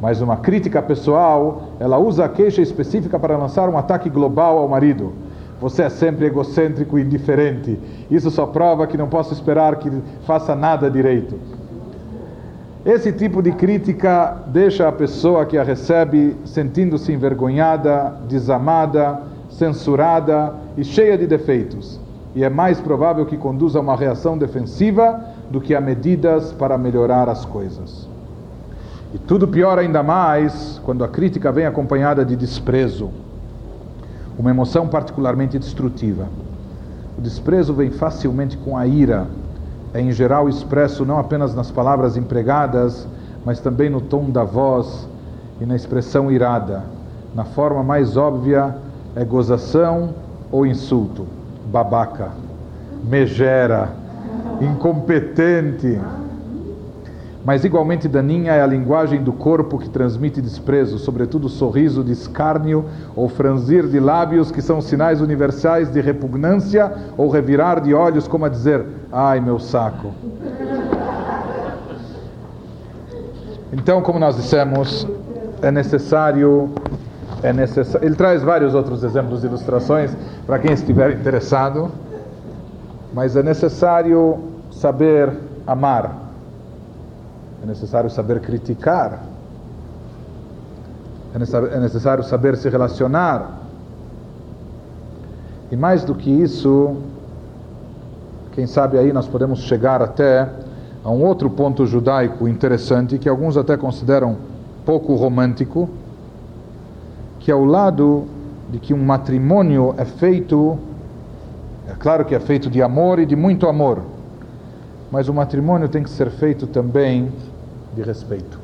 Mas uma crítica pessoal, ela usa a queixa específica para lançar um ataque global ao marido você é sempre egocêntrico e indiferente. Isso só prova que não posso esperar que faça nada direito. Esse tipo de crítica deixa a pessoa que a recebe sentindo-se envergonhada, desamada, censurada e cheia de defeitos. E é mais provável que conduza a uma reação defensiva do que a medidas para melhorar as coisas. E tudo pior ainda mais quando a crítica vem acompanhada de desprezo uma emoção particularmente destrutiva. O desprezo vem facilmente com a ira, é em geral expresso não apenas nas palavras empregadas, mas também no tom da voz e na expressão irada. Na forma mais óbvia é gozação ou insulto, babaca, megera, incompetente. Mas igualmente daninha é a linguagem do corpo que transmite desprezo, sobretudo sorriso de escárnio ou franzir de lábios, que são sinais universais de repugnância ou revirar de olhos, como a dizer: ai meu saco. Então, como nós dissemos, é necessário, é necessário. Ele traz vários outros exemplos de ilustrações para quem estiver interessado, mas é necessário saber amar, é necessário saber criticar, é necessário saber se relacionar. E mais do que isso, quem sabe aí nós podemos chegar até a um outro ponto judaico interessante que alguns até consideram pouco romântico, que é o lado de que um matrimônio é feito, é claro que é feito de amor e de muito amor, mas o matrimônio tem que ser feito também de respeito.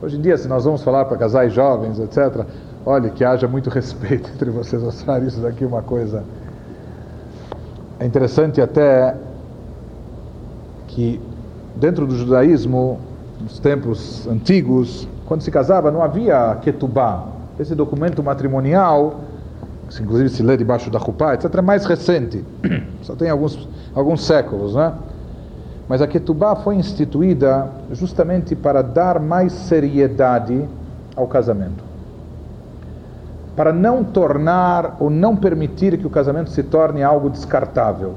Hoje em dia, se nós vamos falar para casais jovens, etc., olhe que haja muito respeito entre vocês, mostrar isso daqui uma coisa. É interessante até que dentro do judaísmo, nos tempos antigos, quando se casava não havia ketubá. Esse documento matrimonial, que inclusive se lê debaixo da chupá, etc., é mais recente. Só tem alguns, alguns séculos, né? Mas a ketubá foi instituída justamente para dar mais seriedade ao casamento. Para não tornar ou não permitir que o casamento se torne algo descartável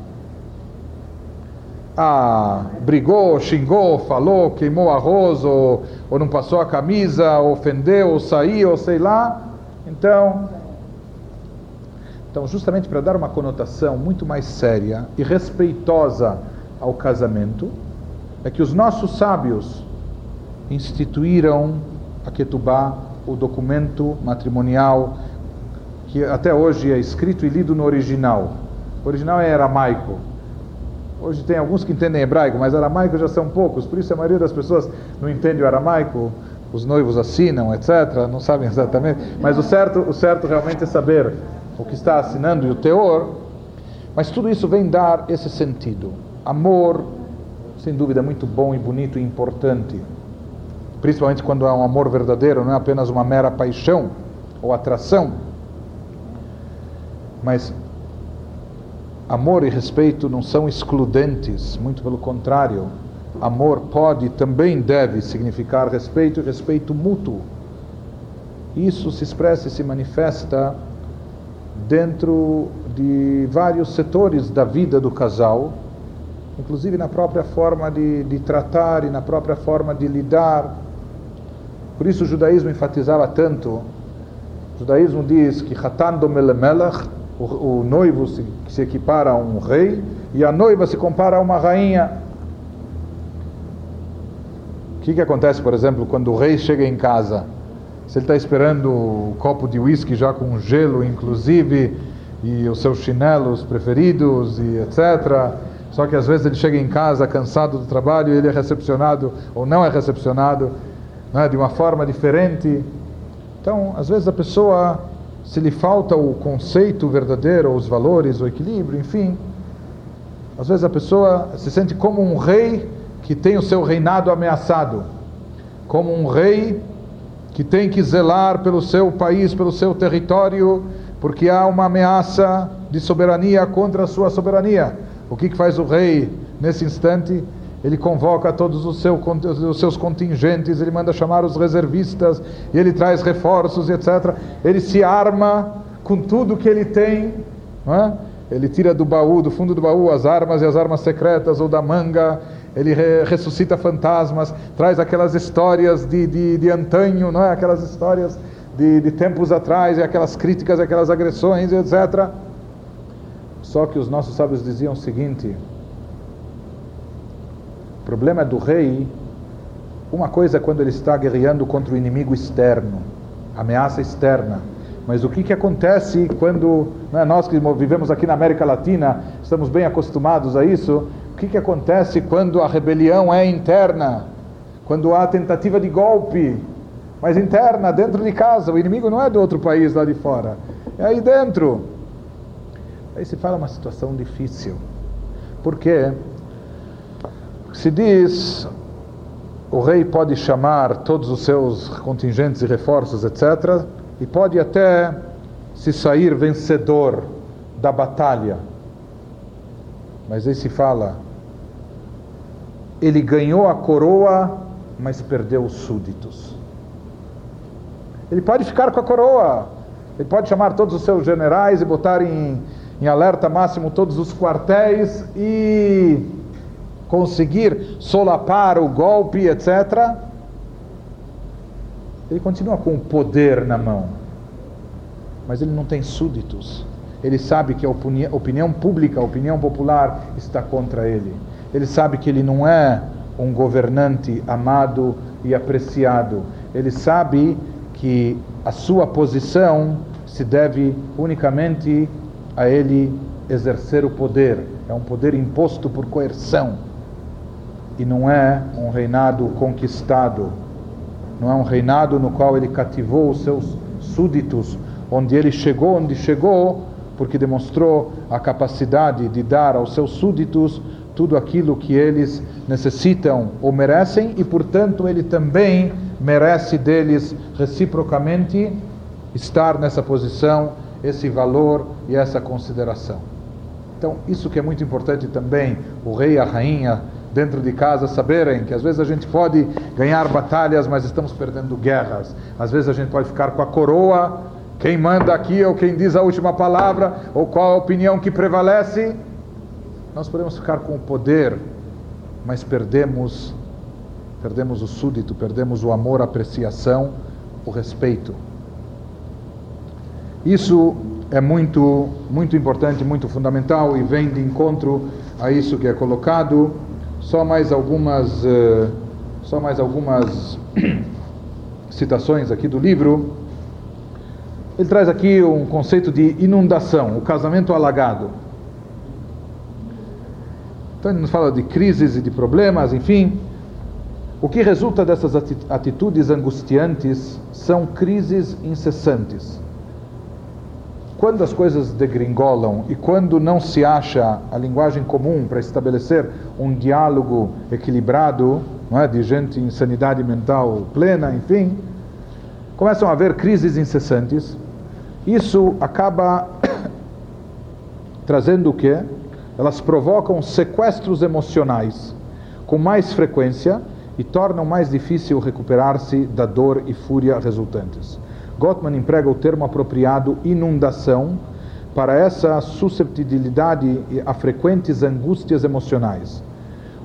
ah, brigou, xingou, falou, queimou arroz, ou, ou não passou a camisa, ofendeu, ou saiu, ou sei lá. Então, então justamente para dar uma conotação muito mais séria e respeitosa ao casamento, é que os nossos sábios instituíram a Ketubá, o documento matrimonial, que até hoje é escrito e lido no original. O original é aramaico Hoje tem alguns que entendem hebraico, mas aramaico já são poucos, por isso a maioria das pessoas não entende o aramaico, os noivos assinam, etc., não sabem exatamente, mas o certo, o certo realmente é saber o que está assinando e o teor, mas tudo isso vem dar esse sentido. Amor, sem dúvida, muito bom e bonito e importante, principalmente quando é um amor verdadeiro, não é apenas uma mera paixão ou atração, mas Amor e respeito não são excludentes, muito pelo contrário. Amor pode também deve significar respeito e respeito mútuo. Isso se expressa e se manifesta dentro de vários setores da vida do casal, inclusive na própria forma de, de tratar e na própria forma de lidar. Por isso o judaísmo enfatizava tanto. O judaísmo diz que Hatan do Melemelech o, o noivo se, se equipara a um rei e a noiva se compara a uma rainha. O que, que acontece, por exemplo, quando o rei chega em casa? Se ele está esperando o copo de uísque já com gelo, inclusive, e os seus chinelos preferidos e etc. Só que às vezes ele chega em casa cansado do trabalho e ele é recepcionado ou não é recepcionado né, de uma forma diferente. Então, às vezes a pessoa se lhe falta o conceito verdadeiro, os valores, o equilíbrio, enfim. Às vezes a pessoa se sente como um rei que tem o seu reinado ameaçado, como um rei que tem que zelar pelo seu país, pelo seu território, porque há uma ameaça de soberania contra a sua soberania. O que, que faz o rei nesse instante? ele convoca todos os, seu, os, seus contingentes, ele manda chamar os reservistas, ele traz reforços, etc. Ele se arma com tudo que ele tem, é? ele tira do baú, do fundo do baú, as armas e as armas secretas, ou da manga, ele re, ressuscita fantasmas, traz aquelas histórias de, de, de antanho, não é? aquelas histórias de, de tempos atrás, e aquelas críticas, aquelas agressões, etc. Só que os nossos sábios diziam o seguinte: o problema do rei, uma coisa é quando ele está guerreando contra o inimigo externo, ameaça externa. Mas o que, que acontece quando né, nós que vivemos aqui na América Latina estamos bem acostumados a isso? O que, que acontece quando a rebelião é interna? Quando há tentativa de golpe, mas interna, dentro de casa? O inimigo não é do outro país lá de fora, é aí dentro. Aí se fala uma situação difícil. Por quê? Se diz, o rei pode chamar todos os seus contingentes e reforços, etc., e pode até se sair vencedor da batalha. Mas aí se fala, ele ganhou a coroa, mas perdeu os súditos. Ele pode ficar com a coroa, ele pode chamar todos os seus generais e botar em, em alerta máximo todos os quartéis e conseguir solapar o golpe, etc. Ele continua com o poder na mão, mas ele não tem súditos. Ele sabe que a opinião, opinião pública, a opinião popular está contra ele. Ele sabe que ele não é um governante amado e apreciado. Ele sabe que a sua posição se deve unicamente a ele exercer o poder. É um poder imposto por coerção. E não é um reinado conquistado. Não é um reinado no qual ele cativou os seus súditos, onde ele chegou onde chegou porque demonstrou a capacidade de dar aos seus súditos tudo aquilo que eles necessitam ou merecem e, portanto, ele também merece deles reciprocamente estar nessa posição, esse valor e essa consideração. Então, isso que é muito importante também, o rei e a rainha dentro de casa saberem que às vezes a gente pode ganhar batalhas, mas estamos perdendo guerras. Às vezes a gente pode ficar com a coroa, quem manda aqui ou quem diz a última palavra, ou qual a opinião que prevalece. Nós podemos ficar com o poder, mas perdemos perdemos o súdito, perdemos o amor, a apreciação, o respeito. Isso é muito muito importante, muito fundamental e vem de encontro a isso que é colocado. Só mais algumas uh, só mais algumas citações aqui do livro. Ele traz aqui um conceito de inundação, o casamento alagado. Então ele nos fala de crises e de problemas, enfim. O que resulta dessas atitudes angustiantes são crises incessantes. Quando as coisas degringolam e quando não se acha a linguagem comum para estabelecer um diálogo equilibrado, não é, de gente em sanidade mental plena, enfim, começam a haver crises incessantes isso acaba trazendo o que? Elas provocam sequestros emocionais com mais frequência e tornam mais difícil recuperar-se da dor e fúria resultantes. Gottman emprega o termo apropriado inundação para essa susceptibilidade a frequentes angústias emocionais.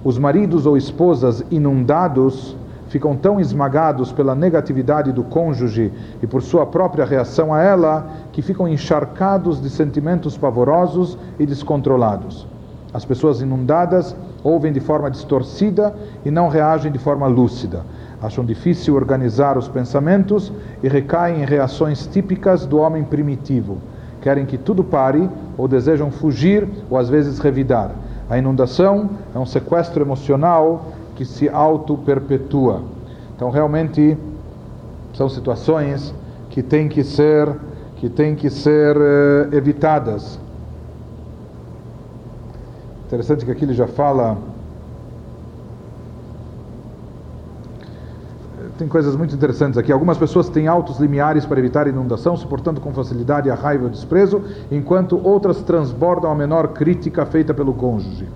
Os maridos ou esposas inundados ficam tão esmagados pela negatividade do cônjuge e por sua própria reação a ela, que ficam encharcados de sentimentos pavorosos e descontrolados. As pessoas inundadas ouvem de forma distorcida e não reagem de forma lúcida. Acham difícil organizar os pensamentos e recaem em reações típicas do homem primitivo. Querem que tudo pare ou desejam fugir ou às vezes revidar. A inundação é um sequestro emocional que se auto-perpetua. Então, realmente, são situações que têm que ser, que têm que ser uh, evitadas. Interessante que aqui ele já fala. Tem coisas muito interessantes aqui. Algumas pessoas têm altos limiares para evitar inundação, suportando com facilidade a raiva e o desprezo, enquanto outras transbordam a menor crítica feita pelo cônjuge.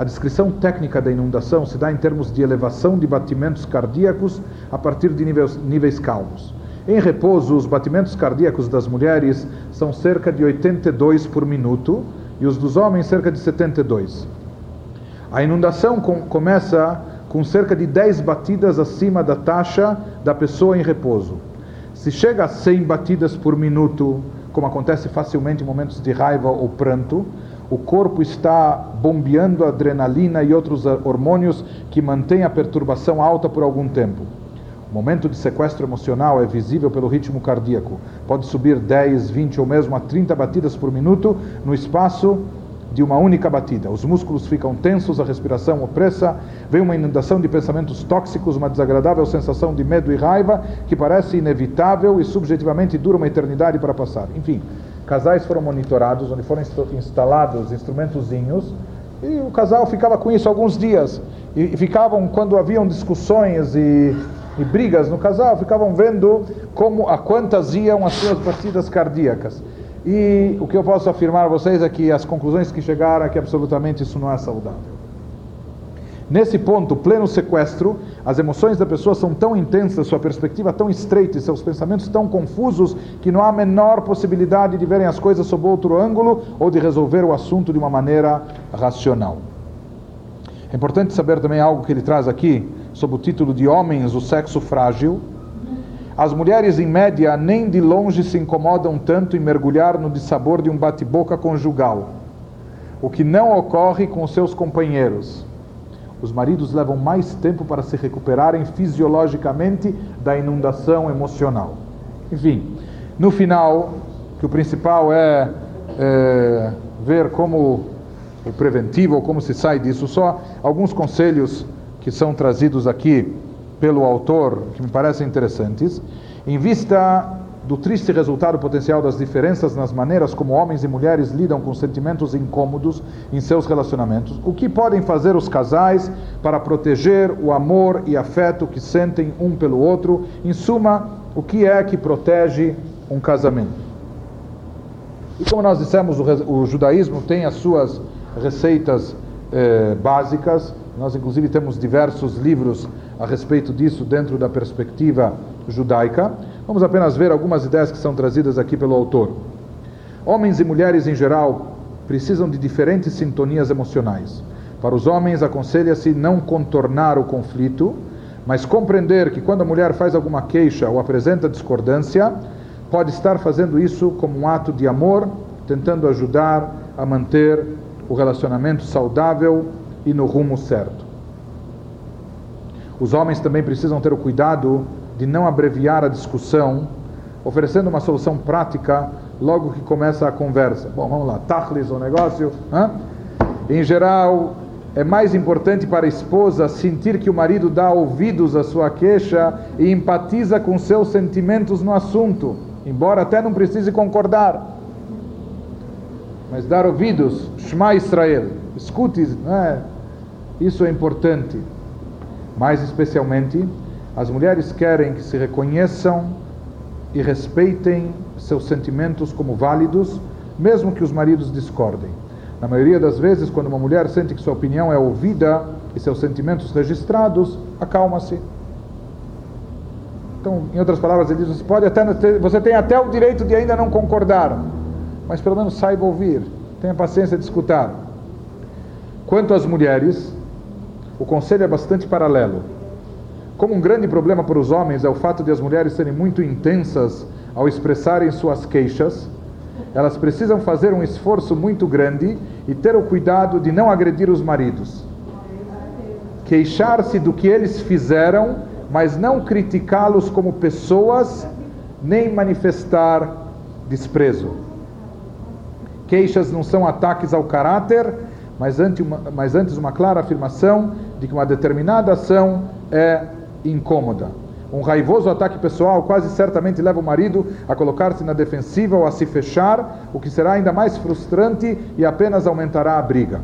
A descrição técnica da inundação se dá em termos de elevação de batimentos cardíacos a partir de níveis, níveis calmos. Em repouso, os batimentos cardíacos das mulheres são cerca de 82 por minuto e os dos homens cerca de 72. A inundação com, começa com cerca de 10 batidas acima da taxa da pessoa em repouso. Se chega a 100 batidas por minuto, como acontece facilmente em momentos de raiva ou pranto, o corpo está bombeando adrenalina e outros hormônios que mantêm a perturbação alta por algum tempo. O momento de sequestro emocional é visível pelo ritmo cardíaco. Pode subir 10, 20 ou mesmo a 30 batidas por minuto no espaço de uma única batida. Os músculos ficam tensos, a respiração opressa, vem uma inundação de pensamentos tóxicos, uma desagradável sensação de medo e raiva que parece inevitável e subjetivamente dura uma eternidade para passar. Enfim, casais foram monitorados, onde foram instalados instrumentozinhos E o casal ficava com isso alguns dias. E ficavam, quando haviam discussões e, e brigas no casal, ficavam vendo como a quantas iam as suas batidas cardíacas. E o que eu posso afirmar a vocês é que as conclusões que chegaram é que absolutamente isso não é saudável. Nesse ponto, pleno sequestro, as emoções da pessoa são tão intensas, sua perspectiva tão estreita e seus pensamentos tão confusos que não há a menor possibilidade de verem as coisas sob outro ângulo ou de resolver o assunto de uma maneira racional. É importante saber também algo que ele traz aqui, sob o título de Homens, o sexo frágil. As mulheres, em média, nem de longe se incomodam tanto em mergulhar no dissabor de um bate-boca conjugal, o que não ocorre com seus companheiros os maridos levam mais tempo para se recuperarem fisiologicamente da inundação emocional. Enfim, no final, que o principal é, é ver como o preventivo, ou como se sai disso, só alguns conselhos que são trazidos aqui pelo autor, que me parecem interessantes. Em vista do triste resultado potencial das diferenças nas maneiras como homens e mulheres lidam com sentimentos incômodos em seus relacionamentos, o que podem fazer os casais para proteger o amor e afeto que sentem um pelo outro? Em suma, o que é que protege um casamento? E como nós dissemos, o, judaísmo tem as suas receitas eh, básicas, nós inclusive temos diversos livros a respeito disso dentro da perspectiva judaica. Vamos apenas ver algumas ideias que são trazidas aqui pelo autor. Homens e mulheres em geral precisam de diferentes sintonias emocionais. Para os homens, aconselha-se não contornar o conflito, mas compreender que quando a mulher faz alguma queixa ou apresenta discordância, pode estar fazendo isso como um ato de amor, tentando ajudar a manter o relacionamento saudável e no rumo certo. Os homens também precisam ter o cuidado de não abreviar a discussão, oferecendo uma solução prática logo que começa a conversa. Bom, vamos lá, Tachlis o negócio. Hã? Em geral, é mais importante para a esposa sentir que o marido dá ouvidos à sua queixa e empatiza com seus sentimentos no assunto, embora até não precise concordar. Mas dar ouvidos, Shema Israel, escute, é? isso é importante. Mais especialmente, as mulheres querem que se reconheçam e respeitem seus sentimentos como válidos, mesmo que os maridos discordem. Na maioria das vezes, quando uma mulher sente que sua opinião é ouvida e seus sentimentos registrados, acalma-se. Então, em outras palavras, ele diz: você, pode até você tem até o direito de ainda não concordar, mas pelo menos saiba ouvir, tenha paciência de escutar. Quanto às mulheres, o conselho é bastante paralelo. Como um grande problema para os homens é o fato de as mulheres serem muito intensas ao expressarem suas queixas, elas precisam fazer um esforço muito grande e ter o cuidado de não agredir os maridos. Queixar-se do que eles fizeram, mas não criticá-los como pessoas, nem manifestar desprezo. Queixas não são ataques ao caráter, mas antes uma, mas antes uma clara afirmação de que uma determinada ação é incômoda. Um raivoso ataque pessoal quase certamente leva o marido a colocar-se na defensiva ou a se fechar, o que será ainda mais frustrante e apenas aumentará a briga.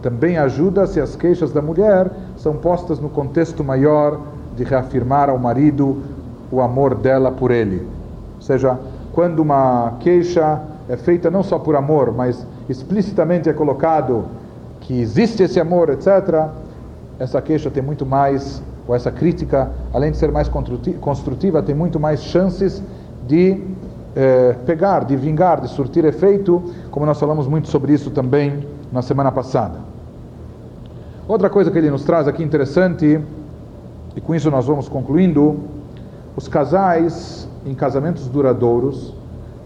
Também ajuda se as queixas da mulher são postas no contexto maior de reafirmar ao marido o amor dela por ele. Ou seja, quando uma queixa é feita não só por amor, mas explicitamente é colocado que existe esse amor, etc., essa queixa tem muito mais ou essa crítica, além de ser mais construtiva, tem muito mais chances de eh, pegar, de vingar, de surtir efeito, como nós falamos muito sobre isso também na semana passada. Outra coisa que ele nos traz aqui interessante, e com isso nós vamos concluindo, os casais em casamentos duradouros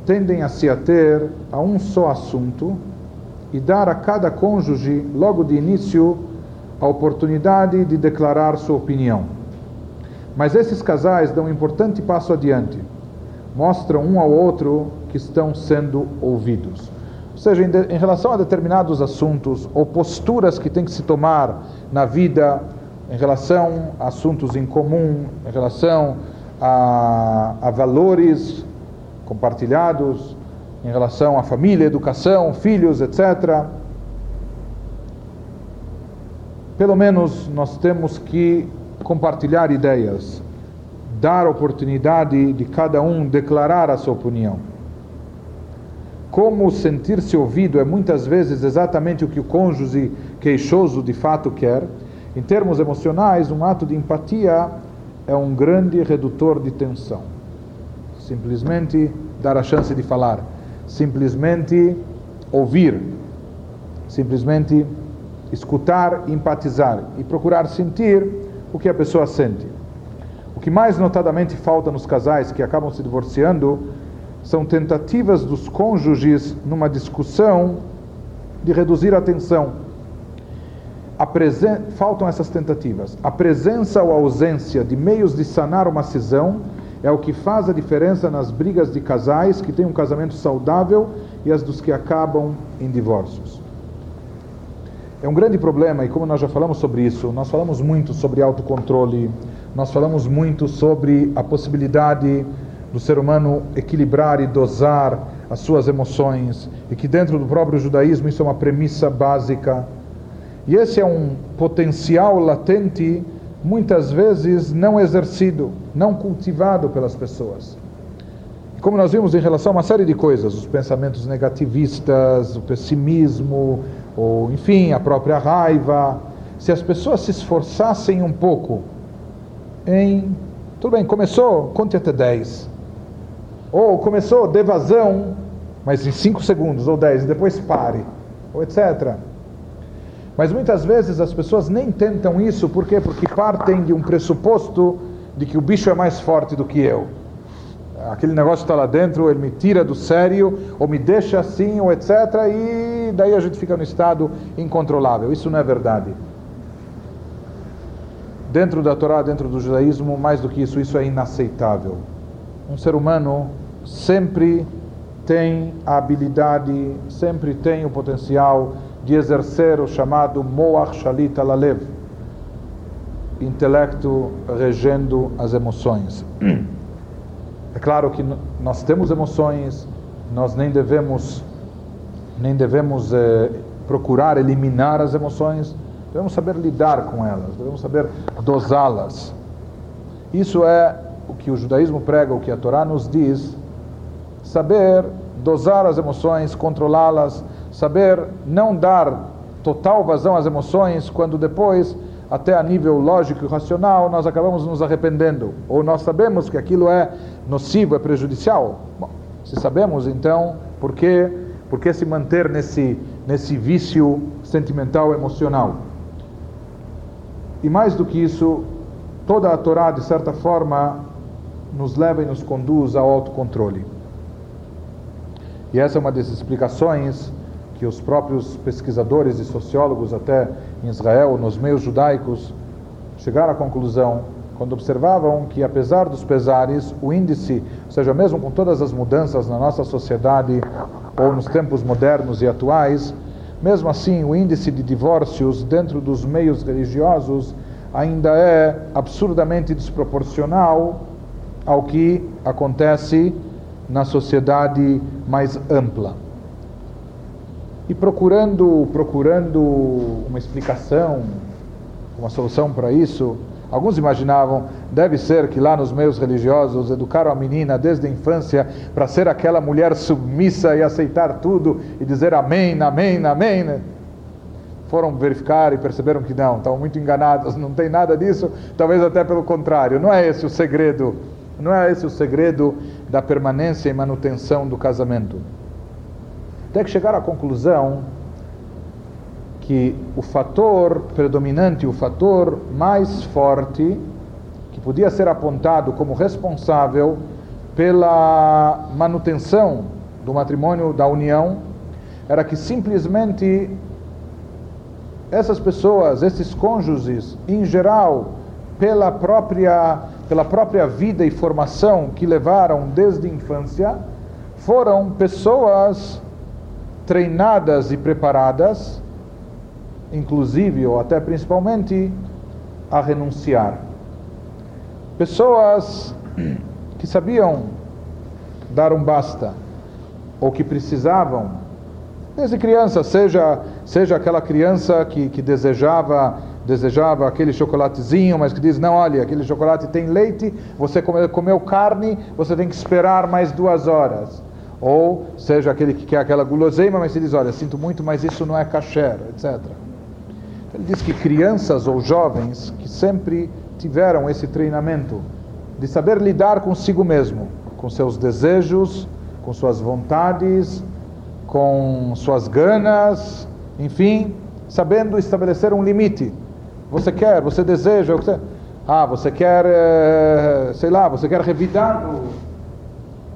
tendem a se ater a um só assunto e dar a cada cônjuge, logo de início, a oportunidade de declarar sua opinião. Mas esses casais dão um importante passo adiante. Mostram um ao outro que estão sendo ouvidos. Ou seja, em, de, em relação a determinados assuntos ou posturas que tem que se tomar na vida, em relação a assuntos em comum, em relação a, a valores compartilhados, em relação à família, educação, filhos, etc pelo menos nós temos que compartilhar ideias, dar oportunidade de cada um declarar a sua opinião. Como sentir-se ouvido é muitas vezes exatamente o que o cônjuge queixoso de fato quer. Em termos emocionais, um ato de empatia é um grande redutor de tensão. Simplesmente dar a chance de falar, simplesmente ouvir, simplesmente escutar, empatizar e procurar sentir o que a pessoa sente. O que mais notadamente falta nos casais que acabam se divorciando são tentativas dos cônjuges numa discussão de reduzir a tensão. Faltam essas tentativas. A presença ou ausência de meios de sanar uma cisão é o que faz a diferença nas brigas de casais que têm um casamento saudável e as dos que acabam em divórcios. É um grande problema, e como nós já falamos sobre isso, nós falamos muito sobre autocontrole, nós falamos muito sobre a possibilidade do ser humano equilibrar e dosar as suas emoções, e que dentro do próprio judaísmo isso é uma premissa básica. E esse é um potencial latente, muitas vezes não exercido, não cultivado pelas pessoas. Como nós vimos em relação a uma série de coisas, os pensamentos negativistas, o pessimismo, ou enfim, a própria raiva, se as pessoas se esforçassem um pouco em, tudo bem, começou, conte até 10. Ou começou, dê vazão, mas em 5 segundos ou 10, e depois pare, ou etc. Mas muitas vezes as pessoas nem tentam isso, por quê? Porque partem de um pressuposto de que o bicho é mais forte do que eu. Aquele negócio está lá dentro, ele me tira do sério, ou me deixa assim, ou etc. E daí a gente fica no estado incontrolável. Isso não é verdade. Dentro da Torá, dentro do judaísmo, mais do que isso, isso é inaceitável. Um ser humano sempre tem a habilidade, sempre tem o potencial de exercer o chamado Moach Shalit Alalev, intelecto regendo as emoções. É claro que nós temos emoções, nós nem devemos nem devemos eh, procurar eliminar as emoções, devemos saber lidar com elas, devemos saber dosá-las. Isso é o que o judaísmo prega, o que a Torá nos diz, saber dosar as emoções, controlá-las, saber não dar total vazão às emoções quando depois, até a nível lógico e racional, nós acabamos nos arrependendo, ou nós sabemos que aquilo é nocivo, é prejudicial. Bom, se sabemos, então, por que, por que se manter nesse, nesse vício sentimental emocional? E mais do que isso, toda a Torá, de certa forma, nos leva e nos conduz ao autocontrole. E essa é uma das explicações que os próprios pesquisadores e sociólogos, até em Israel, nos meios judaicos, chegaram à conclusão quando observavam que, apesar dos pesares, o índice, ou seja, mesmo com todas as mudanças na nossa sociedade ou nos tempos modernos e atuais, mesmo assim, o índice de divórcios dentro dos meios religiosos ainda é absurdamente desproporcional ao que acontece na sociedade mais ampla. E procurando, procurando uma explicação, uma solução para isso, alguns imaginavam, deve ser que lá nos meios religiosos educaram a menina desde a infância para ser aquela mulher submissa e aceitar tudo e dizer amém, amém, amém. Né? Foram verificar e perceberam que não, estavam muito enganados, não tem nada disso, talvez até pelo contrário, não é esse o segredo não é esse o segredo da permanência e manutenção do casamento. Até que chegar à conclusão que o fator predominante, o fator mais forte, que podia ser apontado como responsável pela manutenção do matrimônio, da união, era que simplesmente essas pessoas, esses cônjuges, em geral, pela própria pela própria vida e formação que levaram desde a infância, foram pessoas treinadas e preparadas, inclusive ou até principalmente, a renunciar. Pessoas que sabiam dar um basta, ou que precisavam, desde criança, seja, seja aquela criança que, que desejava desejava aquele chocolatezinho, mas que diz: não, olha, aquele chocolate tem leite, você comeu carne, você tem que esperar mais duas horas. Ou seja, aquele que quer aquela guloseima, mas se diz: olha, sinto muito, mas isso não é kasher, etc. Ele diz que crianças ou jovens que sempre tiveram esse treinamento de saber lidar consigo mesmo, com seus desejos, com suas vontades, com suas ganas, enfim, sabendo estabelecer um limite. Você quer, você deseja, você, ah, você quer, é, sei lá, você quer revidar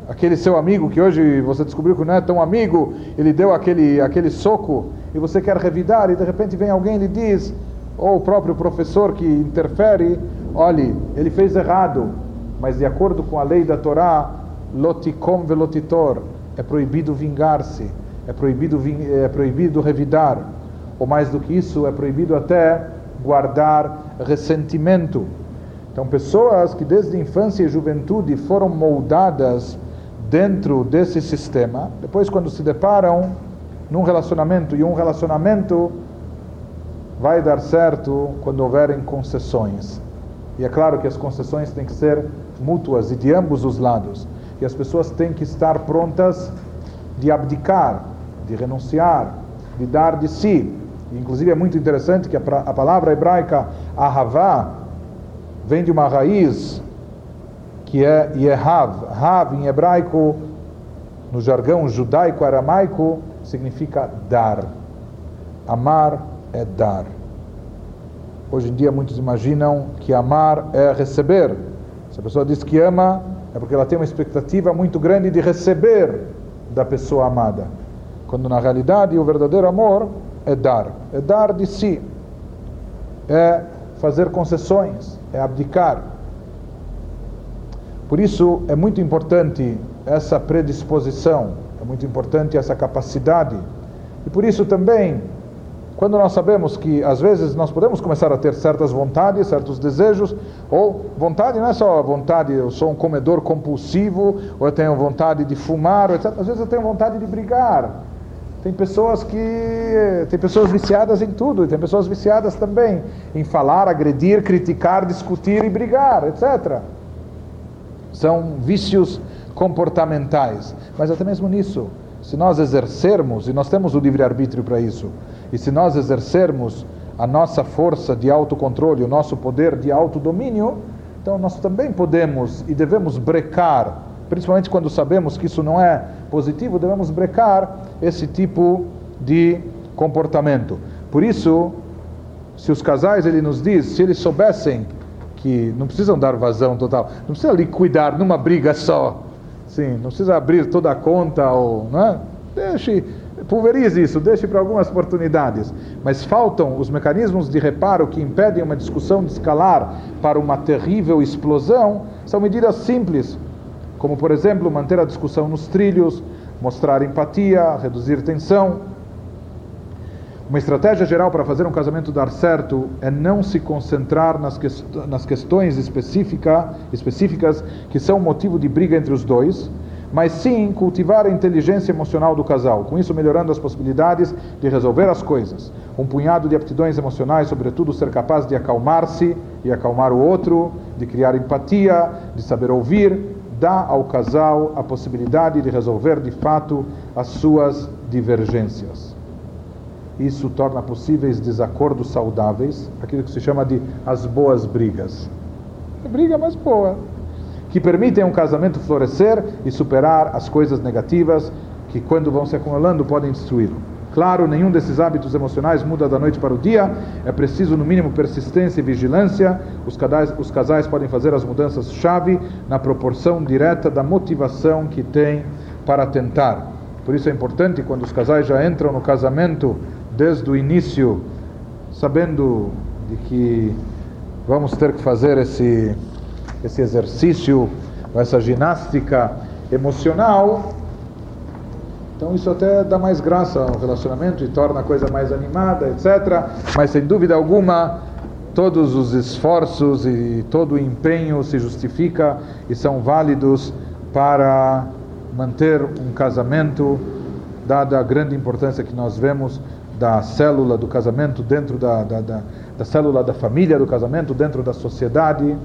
aquele seu amigo que hoje você descobriu que não é tão amigo, ele deu aquele, aquele soco e você quer revidar e de repente vem alguém e lhe diz, ou o próprio professor que interfere, olhe, ele fez errado, mas de acordo com a lei da Torá, lotikom velotitor, é proibido vingar-se, é proibido, é proibido revidar, ou mais do que isso, é proibido até guardar ressentimento. Então, pessoas que desde infância e juventude foram moldadas dentro desse sistema, depois, quando se deparam num relacionamento, e um relacionamento vai dar certo quando houverem concessões. E é claro que as concessões têm que ser mútuas e de ambos os lados. E as pessoas têm que estar prontas de abdicar, de renunciar, de dar de si. E, inclusive é muito interessante que a, a palavra hebraica ahavá vem de uma raiz que é yehav. Hav em hebraico, no jargão judaico-aramaico, significa dar. Amar é dar. Hoje em dia muitos imaginam que amar é receber. Se a pessoa diz que ama, é porque ela tem uma expectativa muito grande de receber da pessoa amada. Quando na realidade o verdadeiro amor é dar, é dar de si, é fazer concessões, é abdicar. Por isso é muito importante essa predisposição, é muito importante essa capacidade. E por isso também quando nós sabemos que às vezes nós podemos começar a ter certas vontades, certos desejos, ou vontade não é só vontade, eu sou um comedor compulsivo, ou eu tenho vontade de fumar, etc. Às vezes eu tenho vontade de brigar. Tem pessoas que tem pessoas viciadas em tudo, e tem pessoas viciadas também em falar, agredir, criticar, discutir e brigar, etc. São vícios comportamentais. Mas até mesmo nisso, se nós exercermos, e nós temos o livre-arbítrio para isso, e se nós exercermos a nossa força de autocontrole, o nosso poder de autodomínio, então nós também podemos e devemos brecar, principalmente quando sabemos que isso não é positivo, devemos brecar esse tipo de comportamento. Por isso, se os casais, ele nos diz, se eles soubessem que não precisam dar vazão total, não precisa liquidar numa briga só, sim, não precisa abrir toda a conta ou, né? Deixe pulverize isso, deixe para algumas oportunidades. Mas faltam os mecanismos de reparo que impedem uma discussão de escalar para uma terrível explosão. São medidas simples, como por exemplo manter a discussão nos trilhos, mostrar empatia, reduzir tensão. Uma estratégia geral para fazer um casamento dar certo é não se concentrar nas, que, nas questões específica, específicas que são motivo de briga entre os dois mas sim cultivar a inteligência emocional do casal, com isso melhorando as possibilidades de resolver as coisas. Um punhado de aptidões emocionais, sobretudo ser capaz de acalmar-se e acalmar o outro, de criar empatia, de saber ouvir, dá ao casal a possibilidade de resolver de fato as suas divergências. Isso torna possíveis desacordos saudáveis, aquilo que se chama de as boas brigas. briga, mas boa que permitem um casamento florescer e superar as coisas negativas que, quando vão se acumulando, podem destruí-lo. Claro, nenhum desses hábitos emocionais muda da noite para o dia, é preciso, no mínimo, persistência e vigilância. Os casais, os casais podem fazer as mudanças-chave na proporção direta da motivação que têm para tentar. Por isso é importante, quando os casais já entram no casamento desde o início, sabendo de que vamos ter que fazer esse esse exercício, essa ginástica emocional, então isso até dá mais graça ao relacionamento e torna a coisa mais animada, etc. Mas sem dúvida alguma, todos os esforços e todo o empenho se justifica e são válidos para manter um casamento, dada a grande importância que nós vemos da célula do casamento dentro da, da, da, da célula da família do casamento dentro da sociedade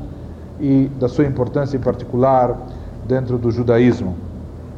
e da sua importância em particular dentro do judaísmo.